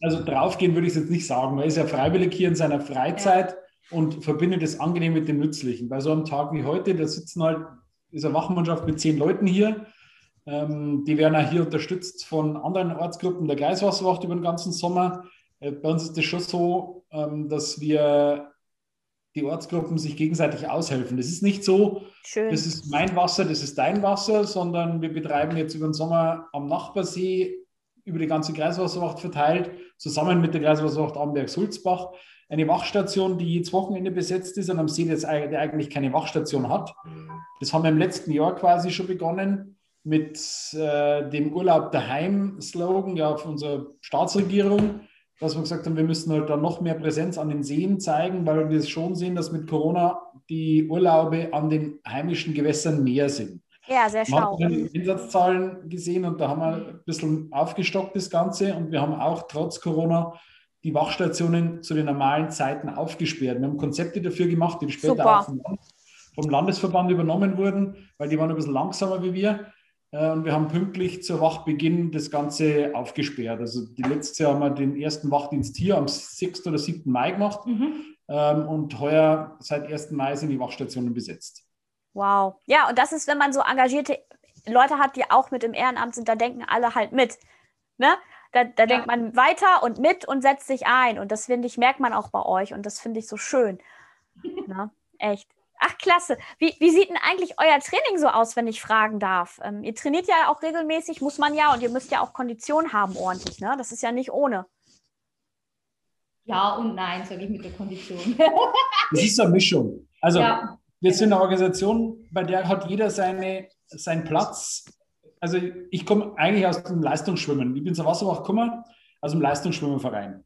S3: Also draufgehen würde ich jetzt nicht sagen. Man ist ja freiwillig hier in seiner Freizeit ja. und verbindet das angenehm mit dem Nützlichen. Bei so einem Tag wie heute, da sitzen halt ist eine Wachmannschaft mit zehn Leuten hier. Ähm, die werden auch hier unterstützt von anderen Ortsgruppen der Kreiswasserwacht über den ganzen Sommer. Äh, bei uns ist es schon so, ähm, dass wir die Ortsgruppen sich gegenseitig aushelfen. Das ist nicht so, Schön. das ist mein Wasser, das ist dein Wasser, sondern wir betreiben jetzt über den Sommer am Nachbarsee über die ganze Kreiswasserwacht verteilt, zusammen mit der Kreiswasserwacht Amberg-Sulzbach, eine Wachstation, die jedes Wochenende besetzt ist und am See, der eigentlich keine Wachstation hat. Das haben wir im letzten Jahr quasi schon begonnen mit äh, dem Urlaub daheim-Slogan ja, von unserer Staatsregierung, dass wir gesagt haben, wir müssen halt dann noch mehr Präsenz an den Seen zeigen, weil wir schon sehen, dass mit Corona die Urlaube an den heimischen Gewässern mehr sind.
S1: Ja, sehr schlau.
S3: Wir haben die Einsatzzahlen gesehen und da haben wir ein bisschen aufgestockt das Ganze und wir haben auch trotz Corona die Wachstationen zu den normalen Zeiten aufgesperrt. Wir haben Konzepte dafür gemacht, die später Super. auch vom, vom, Landesverband übernommen wurden, weil die waren ein bisschen langsamer wie wir. Äh, und wir haben pünktlich zur Wachbeginn das Ganze aufgesperrt. Also die letzte Jahr haben wir den ersten Wachdienst hier am 6. oder 7. Mai gemacht. Mhm. Ähm, und heuer seit 1. Mai sind die Wachstationen besetzt.
S1: Wow. Ja, und das ist, wenn man so engagierte Leute hat, die auch mit im Ehrenamt sind, da denken alle halt mit. Ne? Da, da ja. denkt man weiter und mit und setzt sich ein. Und das finde ich, merkt man auch bei euch. Und das finde ich so schön. Na, echt. Ach, klasse. Wie, wie sieht denn eigentlich euer Training so aus, wenn ich fragen darf? Ähm, ihr trainiert ja auch regelmäßig, muss man ja, und ihr müsst ja auch Kondition haben ordentlich, ne? Das ist ja nicht ohne.
S2: Ja und nein, sage ich mit der Kondition.
S3: das ist eine Mischung. Also, ja. wir sind eine Organisation, bei der hat jeder seine, seinen Platz also ich komme eigentlich aus dem Leistungsschwimmen. Ich bin zur Wasserwacht gekommen, aus dem Leistungsschwimmenverein.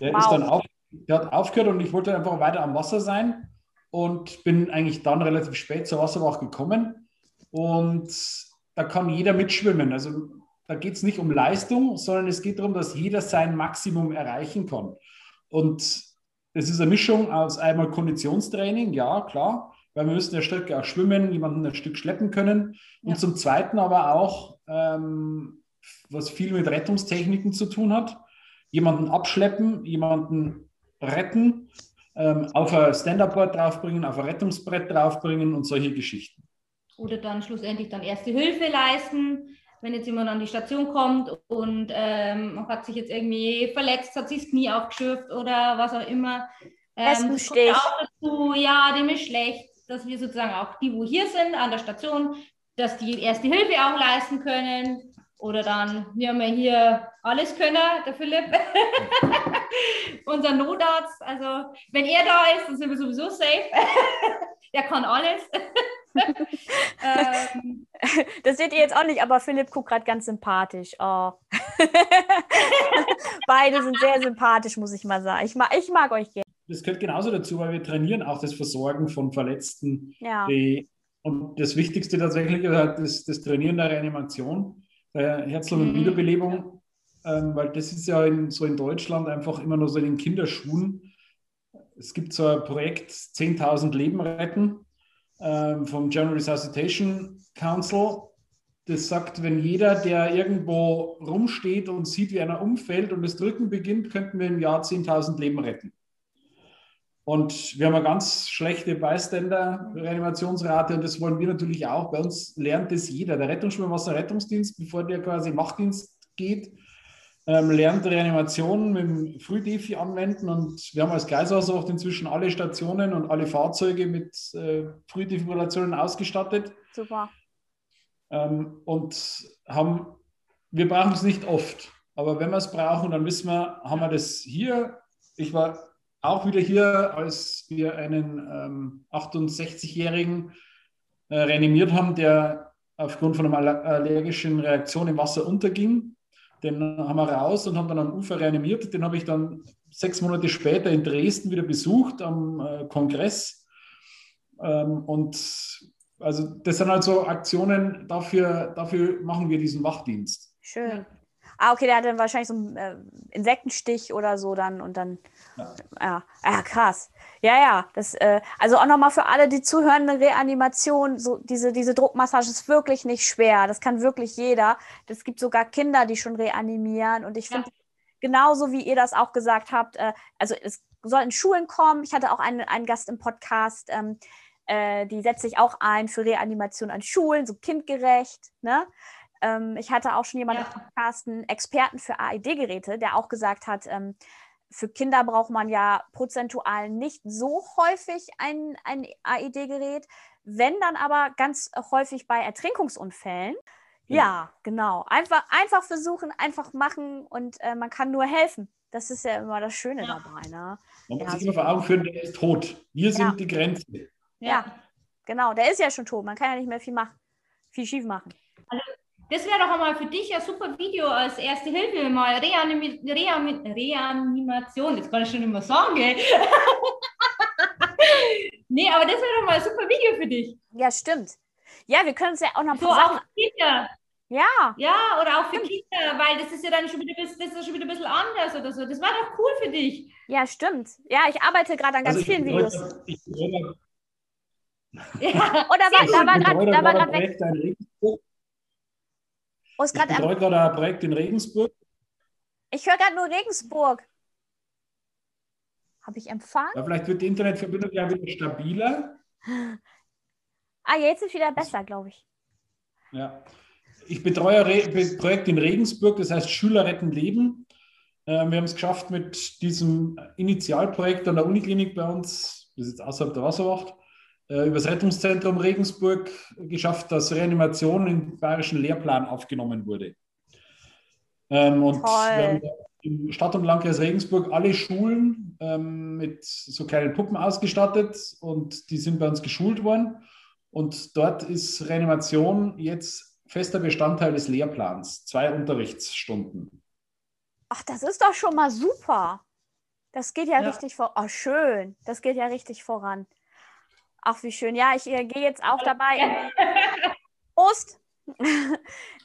S3: Der wow. ist dann auf, der hat aufgehört und ich wollte einfach weiter am Wasser sein und bin eigentlich dann relativ spät zur Wasserwacht gekommen. Und da kann jeder mitschwimmen. Also da geht es nicht um Leistung, sondern es geht darum, dass jeder sein Maximum erreichen kann. Und es ist eine Mischung aus einmal Konditionstraining, ja, klar, weil wir müssen ja Strecke auch schwimmen, jemanden ein Stück schleppen können. Und ja. zum Zweiten aber auch, ähm, was viel mit Rettungstechniken zu tun hat, jemanden abschleppen, jemanden retten, ähm, auf ein Stand-Up-Board draufbringen, auf ein Rettungsbrett draufbringen und solche Geschichten.
S2: Oder dann schlussendlich dann erste Hilfe leisten, wenn jetzt jemand an die Station kommt und ähm, hat sich jetzt irgendwie verletzt, hat sich das Knie aufgeschürft oder was auch immer.
S1: Ähm, das kommt
S2: auch dazu, ja, dem ist schlecht, dass wir sozusagen auch die, wo hier sind an der Station, dass die erste Hilfe auch leisten können. Oder dann, wir haben ja hier alles können, der Philipp, unser Notarzt. Also, wenn er da ist, dann sind wir sowieso safe. der kann alles.
S1: ähm, das seht ihr jetzt auch nicht, aber Philipp guckt gerade ganz sympathisch. Oh. Beide sind sehr sympathisch, muss ich mal sagen. Ich mag, ich mag euch gerne.
S3: Das gehört genauso dazu, weil wir trainieren auch das Versorgen von Verletzten.
S1: Ja.
S3: Die, und das Wichtigste tatsächlich ist halt das, das Trainieren der Reanimation, der Herz- und mhm. Wiederbelebung, ähm, weil das ist ja in, so in Deutschland einfach immer nur so in den Kinderschuhen. Es gibt so ein Projekt 10.000 Leben retten ähm, vom General Resuscitation Council. Das sagt, wenn jeder, der irgendwo rumsteht und sieht, wie einer umfällt und das Drücken beginnt, könnten wir im Jahr 10.000 Leben retten. Und wir haben eine ganz schlechte Bystander-Reanimationsrate und das wollen wir natürlich auch. Bei uns lernt das jeder. Der Rettungsschwimmwasser-Rettungsdienst, bevor der quasi Machtdienst geht, ähm, lernt Reanimation mit dem Frühdefi anwenden und wir haben als Gleishaus auch inzwischen alle Stationen und alle Fahrzeuge mit äh, Frühdefibrillationen ausgestattet.
S1: Super.
S3: Ähm, und haben, wir brauchen es nicht oft, aber wenn wir es brauchen, dann wissen wir, haben wir das hier. Ich war auch wieder hier, als wir einen ähm, 68-Jährigen äh, reanimiert haben, der aufgrund von einer allergischen Reaktion im Wasser unterging. Den haben wir raus und haben dann am Ufer reanimiert. Den habe ich dann sechs Monate später in Dresden wieder besucht am äh, Kongress. Ähm, und also das sind also Aktionen, dafür, dafür machen wir diesen Wachdienst.
S1: Schön. Ah, okay, der hat dann wahrscheinlich so einen äh, Insektenstich oder so dann und dann. Ja, ja, ja krass. Ja, ja. Das, äh, also auch nochmal für alle, die zuhören, eine Reanimation, so diese, diese Druckmassage ist wirklich nicht schwer. Das kann wirklich jeder. Es gibt sogar Kinder, die schon reanimieren. Und ich finde, ja. genauso wie ihr das auch gesagt habt, äh, also es soll in Schulen kommen. Ich hatte auch einen, einen Gast im Podcast, ähm, äh, die setzt sich auch ein für Reanimation an Schulen, so kindgerecht. Ne? Ähm, ich hatte auch schon jemanden ja. im Podcast, einen Experten für AED-Geräte, der auch gesagt hat, ähm, für Kinder braucht man ja prozentual nicht so häufig ein, ein AED-Gerät, wenn dann aber ganz häufig bei Ertrinkungsunfällen. Ja, ja genau. Einfach, einfach versuchen, einfach machen und äh, man kann nur helfen. Das ist ja immer das Schöne ja. dabei. Ne?
S3: Man muss ja, sich immer vor Augen führen, der ist tot. Wir sind die Grenze.
S1: Ja. genau. Der ist ja schon tot. Man kann ja nicht mehr viel machen, viel schief machen.
S2: Also das wäre doch einmal für dich ein super Video als erste Hilfe, mal Reanim Reanim Reanimation. Jetzt kann ich schon immer sagen, gell? nee, aber das wäre doch mal ein super Video für dich.
S1: Ja, stimmt. Ja, wir können es ja auch noch
S2: so auch für Kinder.
S1: Ja.
S2: Ja, oder auch für Kinder, weil das ist ja dann schon wieder, das ist schon wieder ein bisschen anders oder so. Das war doch cool für dich.
S1: Ja, stimmt. Ja, ich arbeite gerade an ganz also vielen Videos. Ich, ja. Oder war, da war gerade da war gerade weg.
S3: Oh, ich betreue gerade ein Projekt in Regensburg.
S1: Ich höre gerade nur Regensburg. Habe ich empfangen?
S3: Ja, vielleicht wird die Internetverbindung ja wieder stabiler.
S1: Ah, jetzt ist wieder besser, glaube ich.
S3: Ja. Ich betreue ein Projekt in Regensburg, das heißt Schüler retten Leben. Ähm, wir haben es geschafft mit diesem Initialprojekt an der Uniklinik bei uns, das ist jetzt außerhalb der Wasserwacht, äh, über das Rettungszentrum Regensburg geschafft, dass Reanimation im bayerischen Lehrplan aufgenommen wurde. Ähm, und Toll. wir haben im Stadt- und Landkreis Regensburg alle Schulen ähm, mit so kleinen Puppen ausgestattet und die sind bei uns geschult worden. Und dort ist Reanimation jetzt fester Bestandteil des Lehrplans, zwei Unterrichtsstunden.
S1: Ach, das ist doch schon mal super. Das geht ja, ja. richtig vor. Oh, schön. Das geht ja richtig voran. Ach, wie schön. Ja, ich äh, gehe jetzt auch dabei. Prost!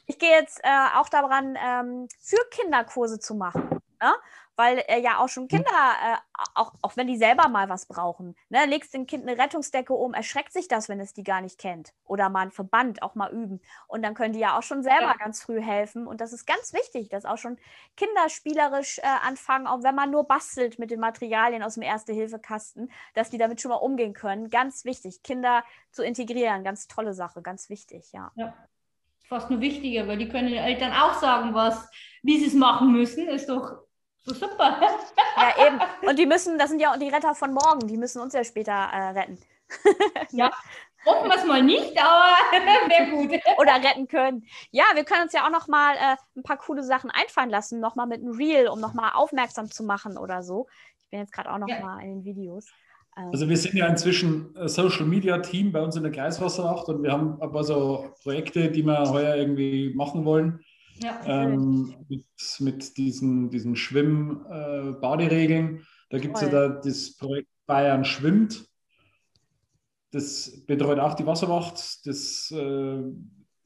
S1: ich gehe jetzt äh, auch daran, ähm, für Kinderkurse zu machen. Ne? Weil äh, ja auch schon Kinder, äh, auch, auch wenn die selber mal was brauchen, ne? legst dem Kind eine Rettungsdecke um, erschreckt sich das, wenn es die gar nicht kennt. Oder mal ein Verband auch mal üben. Und dann können die ja auch schon selber ja. ganz früh helfen. Und das ist ganz wichtig, dass auch schon Kinder spielerisch äh, anfangen, auch wenn man nur bastelt mit den Materialien aus dem Erste-Hilfe-Kasten, dass die damit schon mal umgehen können. Ganz wichtig, Kinder zu integrieren, ganz tolle Sache, ganz wichtig, ja.
S2: ja fast nur wichtiger, weil die können den Eltern auch sagen, was, wie sie es machen müssen. Ist doch super.
S1: Ja, eben. Und die müssen, das sind ja auch die Retter von morgen, die müssen uns ja später äh, retten.
S2: Ja. Hoffen wir es mal nicht, aber wäre gut.
S1: Oder retten können. Ja, wir können uns ja auch noch mal äh, ein paar coole Sachen einfallen lassen, noch mal mit einem Reel, um noch mal aufmerksam zu machen oder so. Ich bin jetzt gerade auch noch ja. mal in den Videos.
S3: Ähm, also wir sind ja inzwischen Social Media Team bei uns in der Kreiswasserwacht und wir haben ein paar so Projekte, die wir heuer irgendwie machen wollen. Ja, ähm, mit, mit diesen, diesen Schwimm-Baderegeln. Äh, da gibt es ja da das Projekt Bayern schwimmt. Das betreut auch die Wasserwacht. Das äh,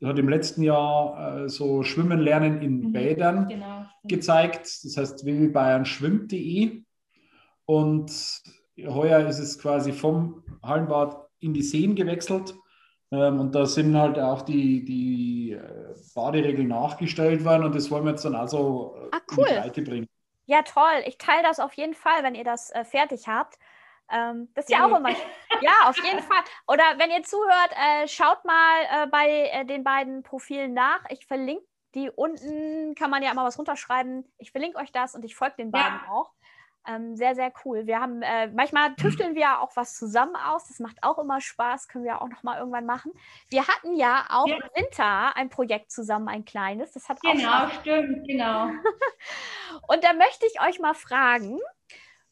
S3: hat im letzten Jahr äh, so Schwimmen lernen in mhm, Bädern genau. gezeigt. Das heißt www.bayernschwimmt.de. Und heuer ist es quasi vom Hallenbad in die Seen gewechselt. Ähm, und da sind halt auch die, die äh, Baderegeln nachgestellt worden und das wollen wir jetzt dann also
S1: ah, cool. in die Breite bringen. Ja, toll. Ich teile das auf jeden Fall, wenn ihr das äh, fertig habt. Ähm, das ist ja auch immer. Ja, auf jeden Fall. Oder wenn ihr zuhört, äh, schaut mal äh, bei äh, den beiden Profilen nach. Ich verlinke die unten, kann man ja immer was runterschreiben. Ich verlinke euch das und ich folge den beiden ja. auch. Ähm, sehr, sehr cool. Wir haben, äh, manchmal tüfteln wir auch was zusammen aus. Das macht auch immer Spaß, können wir auch noch mal irgendwann machen. Wir hatten ja auch ja. im Winter ein Projekt zusammen, ein kleines. Das hat
S2: genau, auch stimmt, genau.
S1: Und da möchte ich euch mal fragen,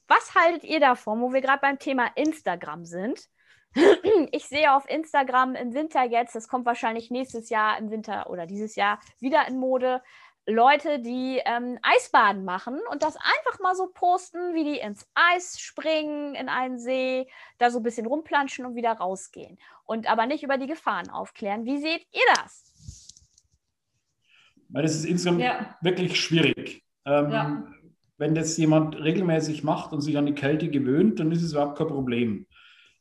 S1: was haltet ihr davon, wo wir gerade beim Thema Instagram sind? Ich sehe auf Instagram im Winter jetzt, das kommt wahrscheinlich nächstes Jahr im Winter oder dieses Jahr wieder in Mode, Leute, die ähm, Eisbaden machen und das einfach mal so posten, wie die ins Eis springen, in einen See, da so ein bisschen rumplanschen und wieder rausgehen. Und aber nicht über die Gefahren aufklären. Wie seht ihr das?
S3: Weil das ist insgesamt ja. wirklich schwierig. Ähm, ja. Wenn das jemand regelmäßig macht und sich an die Kälte gewöhnt, dann ist es überhaupt kein Problem.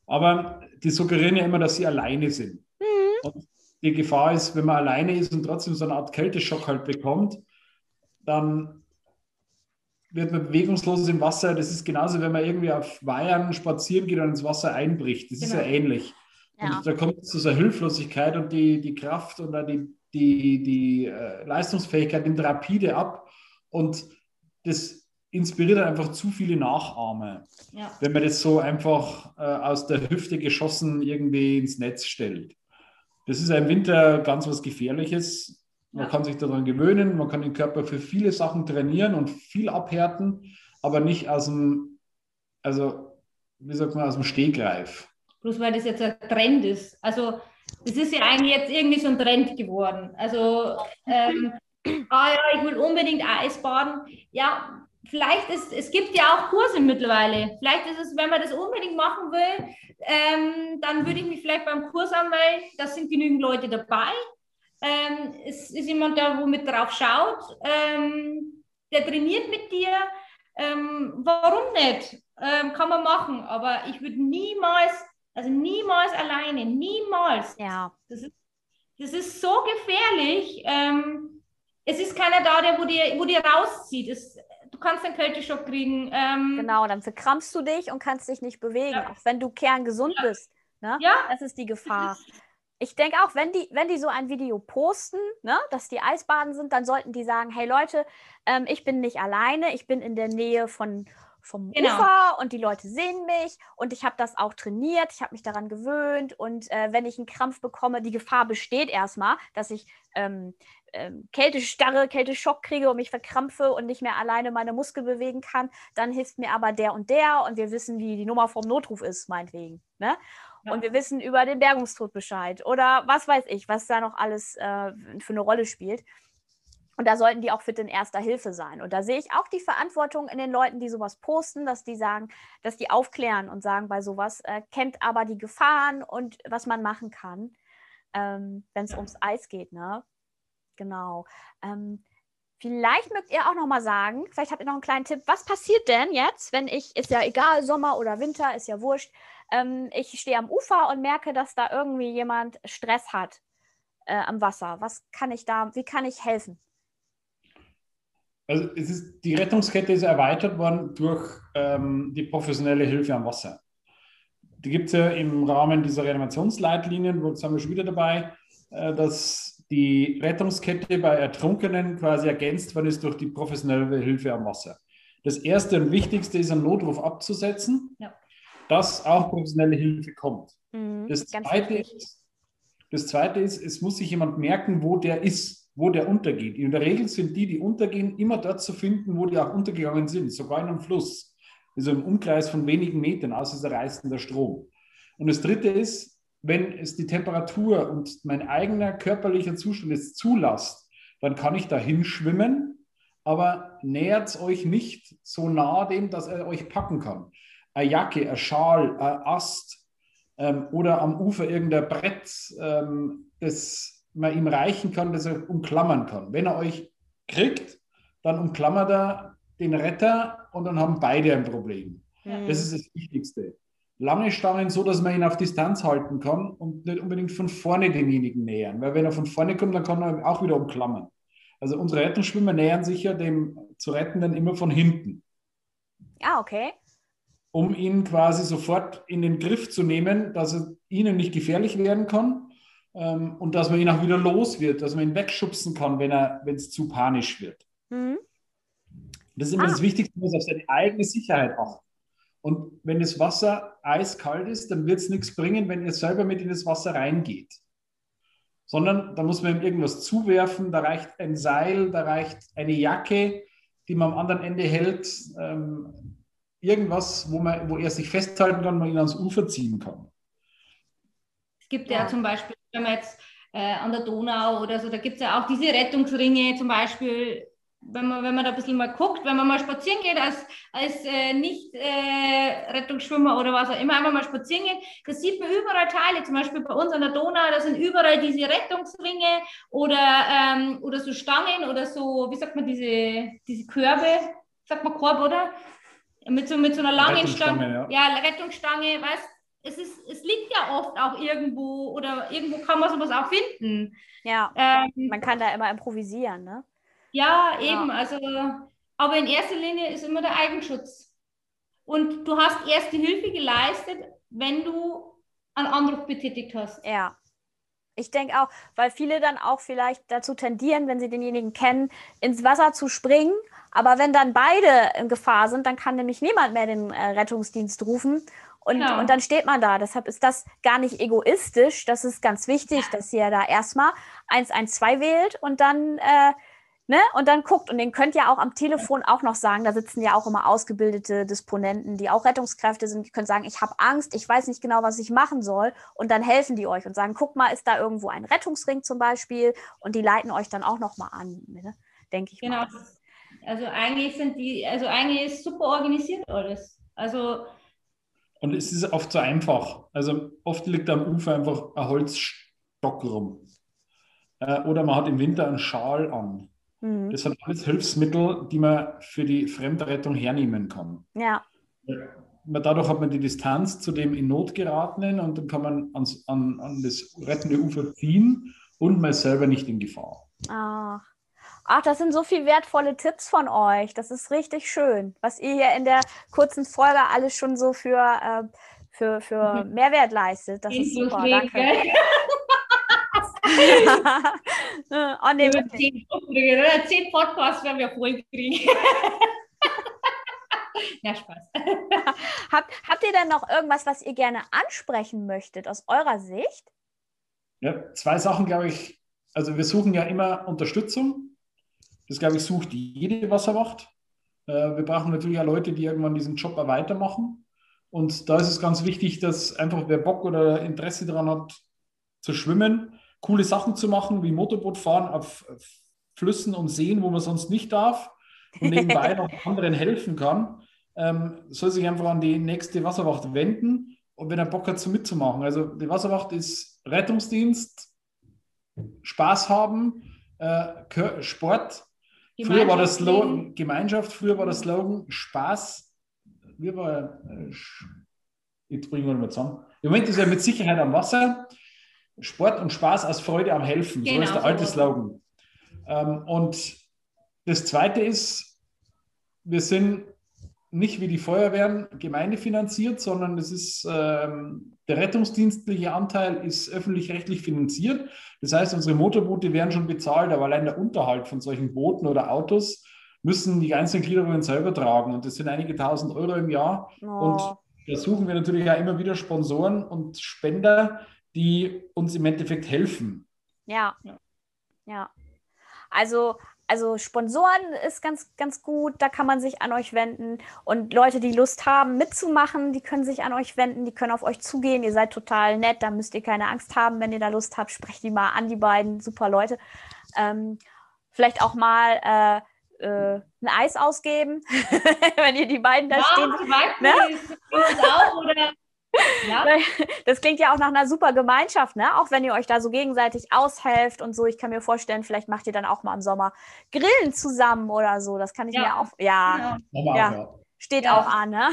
S3: Aber die suggerieren ja immer, dass sie alleine sind. Mhm. Und die Gefahr ist, wenn man alleine ist und trotzdem so eine Art Kälteschock halt bekommt, dann wird man bewegungslos im Wasser. Das ist genauso, wenn man irgendwie auf Weihern spazieren geht und ins Wasser einbricht. Das genau. ist ja ähnlich. Ja. Und da kommt es zu so einer Hilflosigkeit und die, die Kraft und die, die, die äh, Leistungsfähigkeit nimmt rapide ab. Und das inspiriert einfach zu viele Nachahmer, ja. wenn man das so einfach äh, aus der Hüfte geschossen irgendwie ins Netz stellt. Das ist im Winter ganz was Gefährliches. Man kann sich daran gewöhnen, man kann den Körper für viele Sachen trainieren und viel abhärten, aber nicht aus dem, also wie sagt man, aus dem Stehgreif.
S2: Bloß weil das jetzt ein Trend ist. Also das ist ja eigentlich jetzt irgendwie so ein Trend geworden. Also ähm, ah ja, ich will unbedingt Eisbaden. Ja, vielleicht ist, es gibt ja auch Kurse mittlerweile. Vielleicht ist es, wenn man das unbedingt machen will, ähm, dann würde ich mich vielleicht beim Kurs anmelden. Da sind genügend Leute dabei. Ähm, es ist jemand da, wo mit drauf schaut. Ähm, der trainiert mit dir. Ähm, warum nicht? Ähm, kann man machen. Aber ich würde niemals, also niemals alleine, niemals.
S1: Ja.
S2: Das ist, das ist so gefährlich. Ähm, es ist keiner da, der wo dir, wo dir rauszieht. Es, kannst einen Kälteschock kriegen.
S1: Ähm, genau, dann verkrampfst du dich und kannst dich nicht bewegen, ja. auch wenn du kerngesund ja. bist. Ne? Ja. Das ist die Gefahr. Ich denke auch, wenn die, wenn die so ein Video posten, ne, dass die Eisbaden sind, dann sollten die sagen, hey Leute, ähm, ich bin nicht alleine, ich bin in der Nähe von, vom genau. Ufer und die Leute sehen mich und ich habe das auch trainiert, ich habe mich daran gewöhnt und äh, wenn ich einen Krampf bekomme, die Gefahr besteht erstmal, dass ich ähm, ähm, Kältestarre, Kälteschock kriege und mich verkrampfe und nicht mehr alleine meine Muskel bewegen kann, dann hilft mir aber der und der und wir wissen, wie die Nummer vom Notruf ist, meinetwegen. Ne? Ja. Und wir wissen über den Bergungstod Bescheid oder was weiß ich, was da noch alles äh, für eine Rolle spielt. Und da sollten die auch fit in erster Hilfe sein. Und da sehe ich auch die Verantwortung in den Leuten, die sowas posten, dass die sagen, dass die aufklären und sagen bei sowas, äh, kennt aber die Gefahren und was man machen kann, ähm, wenn es ums Eis geht. Ne? Genau. Ähm, Vielleicht mögt ihr auch noch mal sagen, vielleicht habt ihr noch einen kleinen Tipp, was passiert denn jetzt, wenn ich, ist ja egal, Sommer oder Winter, ist ja wurscht, ähm, ich stehe am Ufer und merke, dass da irgendwie jemand Stress hat äh, am Wasser. Was kann ich da, wie kann ich helfen?
S3: Also es ist, die Rettungskette ist erweitert worden durch ähm, die professionelle Hilfe am Wasser. Die gibt es ja im Rahmen dieser Reanimationsleitlinien, wo sind wir schon wieder dabei, äh, dass die Rettungskette bei Ertrunkenen quasi ergänzt worden ist durch die professionelle Hilfe am Wasser. Das erste und wichtigste ist, einen Notruf abzusetzen, ja. dass auch professionelle Hilfe kommt. Mhm, das, zweite ist, das zweite ist, es muss sich jemand merken, wo der ist wo der untergeht. In der Regel sind die, die untergehen, immer dort zu finden, wo die auch untergegangen sind, sogar in einem Fluss. Also im Umkreis von wenigen Metern, außer es reißt der Strom. Und das Dritte ist, wenn es die Temperatur und mein eigener körperlicher Zustand es zulässt, dann kann ich dahin schwimmen, aber nähert euch nicht so nah dem, dass er euch packen kann. Eine Jacke, ein Schal, ein Ast ähm, oder am Ufer irgendein Brett, ähm, das man ihm reichen kann, dass er umklammern kann. Wenn er euch kriegt, dann umklammert er den Retter und dann haben beide ein Problem. Mhm. Das ist das Wichtigste. Lange Stangen so, dass man ihn auf Distanz halten kann und nicht unbedingt von vorne denjenigen nähern. Weil wenn er von vorne kommt, dann kann er auch wieder umklammern. Also unsere Rettungsschwimmer nähern sich ja dem zu Rettenden immer von hinten.
S1: Ah, okay.
S3: Um ihn quasi sofort in den Griff zu nehmen, dass er ihnen nicht gefährlich werden kann ähm, und dass man ihn auch wieder los wird, dass man ihn wegschubsen kann, wenn es zu panisch wird. Mhm. Das ist immer ah. das Wichtigste, man muss auf seine eigene Sicherheit achten. Und wenn das Wasser eiskalt ist, dann wird es nichts bringen, wenn ihr selber mit in das Wasser reingeht. Sondern da muss man ihm irgendwas zuwerfen, da reicht ein Seil, da reicht eine Jacke, die man am anderen Ende hält, ähm, irgendwas, wo, man, wo er sich festhalten kann, man ihn ans Ufer ziehen kann.
S2: Es gibt ja, ja zum Beispiel wenn man jetzt äh, an der Donau oder so, da gibt es ja auch diese Rettungsringe zum Beispiel, wenn man, wenn man da ein bisschen mal guckt, wenn man mal spazieren geht als, als äh, Nicht-Rettungsschwimmer äh, oder was auch immer, einfach mal spazieren geht, da sieht man überall Teile, zum Beispiel bei uns an der Donau, da sind überall diese Rettungsringe oder, ähm, oder so Stangen oder so, wie sagt man, diese, diese Körbe, sagt man Korb, oder? Mit so, mit so einer langen Stange, ja. ja, Rettungsstange, weißt es, ist, es liegt ja oft auch irgendwo oder irgendwo kann man sowas auch finden.
S1: Ja, ähm, man kann da immer improvisieren, ne?
S2: Ja, eben. Ja. Also, aber in erster Linie ist immer der Eigenschutz. Und du hast erste Hilfe geleistet, wenn du einen Anruf betätigt hast.
S1: Ja. Ich denke auch, weil viele dann auch vielleicht dazu tendieren, wenn sie denjenigen kennen, ins Wasser zu springen. Aber wenn dann beide in Gefahr sind, dann kann nämlich niemand mehr den äh, Rettungsdienst rufen. Und, genau. und dann steht man da. Deshalb ist das gar nicht egoistisch. Das ist ganz wichtig, dass ihr da erstmal 112 wählt und dann, äh, ne, und dann guckt. Und den könnt ihr auch am Telefon auch noch sagen. Da sitzen ja auch immer ausgebildete Disponenten, die auch Rettungskräfte sind. Die können sagen, ich habe Angst, ich weiß nicht genau, was ich machen soll. Und dann helfen die euch und sagen, guck mal, ist da irgendwo ein Rettungsring zum Beispiel? Und die leiten euch dann auch noch mal an, ne? denke ich
S2: genau.
S1: mal.
S2: Genau. Also eigentlich sind die, also eigentlich ist super organisiert alles. Also
S3: und es ist oft so einfach. Also oft liegt am Ufer einfach ein Holzstock rum. Äh, oder man hat im Winter einen Schal an. Mhm. Das sind alles Hilfsmittel, die man für die Fremdrettung hernehmen kann.
S1: Ja.
S3: Dadurch hat man die Distanz zu dem in Not geratenen und dann kann man ans, an, an das rettende Ufer ziehen und man ist selber nicht in Gefahr.
S1: Ach. Ach, das sind so viele wertvolle Tipps von euch. Das ist richtig schön, was ihr hier in der kurzen Folge alles schon so für, äh, für, für mhm. Mehrwert leistet. Das ist super. Danke.
S2: oh, nee, zehn, zehn Podcasts werden wir voll kriegen. ja, Spaß.
S1: habt, habt ihr denn noch irgendwas, was ihr gerne ansprechen möchtet aus eurer Sicht?
S3: Ja, zwei Sachen, glaube ich. Also wir suchen ja immer Unterstützung das, glaube ich, sucht jede Wasserwacht. Äh, wir brauchen natürlich auch Leute, die irgendwann diesen Job auch weitermachen. Und da ist es ganz wichtig, dass einfach wer Bock oder Interesse daran hat, zu schwimmen, coole Sachen zu machen, wie Motorboot fahren auf Flüssen und Seen, wo man sonst nicht darf und nebenbei noch anderen helfen kann, ähm, soll sich einfach an die nächste Wasserwacht wenden und wenn er Bock hat, so mitzumachen. Also die Wasserwacht ist Rettungsdienst, Spaß haben, äh, Sport Früher war das Slogan Gemeinschaft, früher war das Slogan Spaß. Wie war jetzt bringen wir mal zusammen. Im Moment ist er mit Sicherheit am Wasser. Sport und Spaß aus Freude am Helfen. Genau, so ist der alte Slogan. Ähm, und das zweite ist, wir sind nicht wie die Feuerwehren gemeindefinanziert, sondern es ist ähm, der rettungsdienstliche Anteil ist öffentlich-rechtlich finanziert. Das heißt, unsere Motorboote werden schon bezahlt, aber allein der Unterhalt von solchen Booten oder Autos müssen die einzelnen Gliederungen selber tragen. Und das sind einige tausend Euro im Jahr. Oh. Und da suchen wir natürlich ja immer wieder Sponsoren und Spender, die uns im Endeffekt helfen.
S1: Ja. Ja. Also also Sponsoren ist ganz, ganz gut, da kann man sich an euch wenden. Und Leute, die Lust haben, mitzumachen, die können sich an euch wenden, die können auf euch zugehen. Ihr seid total nett, da müsst ihr keine Angst haben, wenn ihr da Lust habt. Sprecht die mal an, die beiden super Leute. Ähm, vielleicht auch mal äh, äh, ein Eis ausgeben, wenn ihr die beiden da ja, stehen. Ne? Auch, oder ja. Das klingt ja auch nach einer super Gemeinschaft, ne? Auch wenn ihr euch da so gegenseitig aushelft und so. Ich kann mir vorstellen, vielleicht macht ihr dann auch mal im Sommer Grillen zusammen oder so. Das kann ich ja. mir auch. Ja, ja. ja. steht auch an, ne?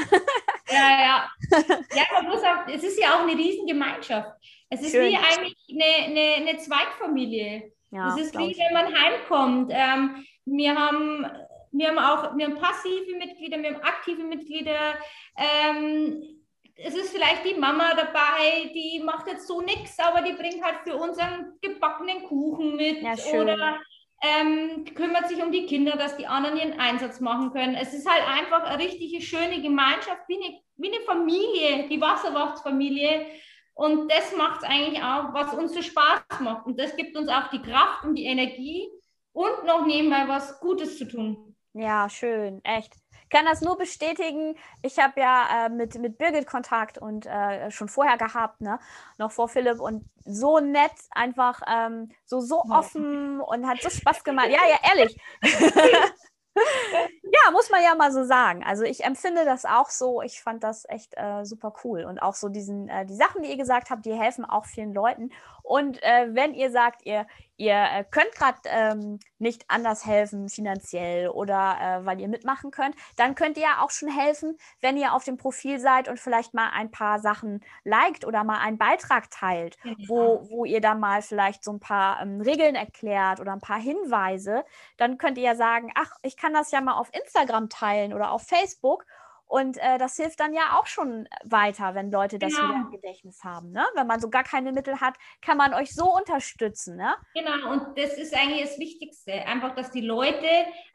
S2: Ja, ja. Ja, man muss auch, es ist ja auch eine Riesengemeinschaft. Es ist Schön. wie eigentlich eine, eine, eine Zweigfamilie. Ja, es ist wie, wenn man heimkommt. Ähm, wir haben wir haben auch wir haben passive Mitglieder, wir haben aktive Mitglieder. Ähm, es ist vielleicht die Mama dabei, die macht jetzt so nichts, aber die bringt halt für uns einen gebackenen Kuchen mit ja, oder ähm, kümmert sich um die Kinder, dass die anderen ihren Einsatz machen können. Es ist halt einfach eine richtige schöne Gemeinschaft, wie eine, wie eine Familie, die Wasserwachtsfamilie. Und das macht es eigentlich auch, was uns so Spaß macht. Und das gibt uns auch die Kraft und die Energie und noch nebenbei was Gutes zu tun.
S1: Ja, schön, echt kann das nur bestätigen. Ich habe ja äh, mit, mit Birgit Kontakt und äh, schon vorher gehabt, ne? noch vor Philipp und so nett, einfach ähm, so, so offen und hat so Spaß gemacht. Ja, ja, ehrlich. ja, muss man ja mal so sagen. Also ich empfinde das auch so. Ich fand das echt äh, super cool. Und auch so diesen, äh, die Sachen, die ihr gesagt habt, die helfen auch vielen Leuten. Und äh, wenn ihr sagt, ihr, ihr äh, könnt gerade ähm, nicht anders helfen finanziell oder äh, weil ihr mitmachen könnt, dann könnt ihr ja auch schon helfen, wenn ihr auf dem Profil seid und vielleicht mal ein paar Sachen liked oder mal einen Beitrag teilt, ja. wo, wo ihr dann mal vielleicht so ein paar ähm, Regeln erklärt oder ein paar Hinweise. Dann könnt ihr ja sagen, ach, ich kann das ja mal auf Instagram teilen oder auf Facebook und äh, das hilft dann ja auch schon weiter, wenn Leute das genau. wieder im Gedächtnis haben. Ne? Wenn man so gar keine Mittel hat, kann man euch so unterstützen. Ne?
S2: Genau, und das ist eigentlich das Wichtigste. Einfach, dass die Leute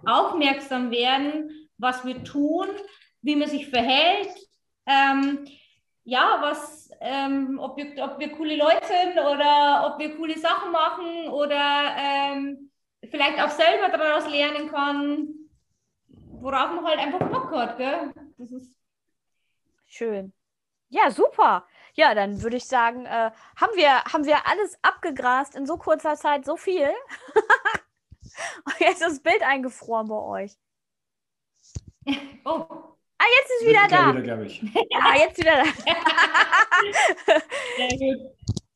S2: aufmerksam werden, was wir tun, wie man sich verhält. Ähm, ja, was, ähm, ob, wir, ob wir coole Leute sind oder ob wir coole Sachen machen oder ähm, vielleicht auch selber daraus lernen kann, worauf man halt einfach Bock hat. Gell? Das ist
S1: schön. Ja, super. Ja, dann würde ich sagen, äh, haben, wir, haben wir alles abgegrast in so kurzer Zeit, so viel. Und jetzt ist das Bild eingefroren bei euch. Oh. Ah, jetzt ist wieder da. Wieder, ich. Ja, jetzt wieder da.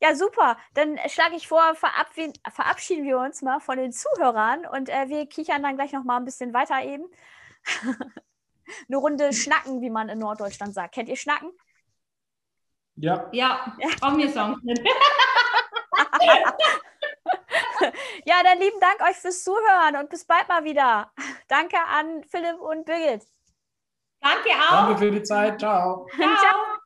S1: ja, super. Dann schlage ich vor, verabschieden wir uns mal von den Zuhörern und äh, wir kichern dann gleich noch mal ein bisschen weiter eben. Eine Runde schnacken, wie man in Norddeutschland sagt. Kennt ihr Schnacken?
S3: Ja.
S2: Ja, auch mir Songs.
S1: ja, dann lieben Dank euch fürs Zuhören und bis bald mal wieder. Danke an Philipp und Birgit.
S2: Danke auch.
S3: Danke für die Zeit. Ciao. Ciao. Ciao.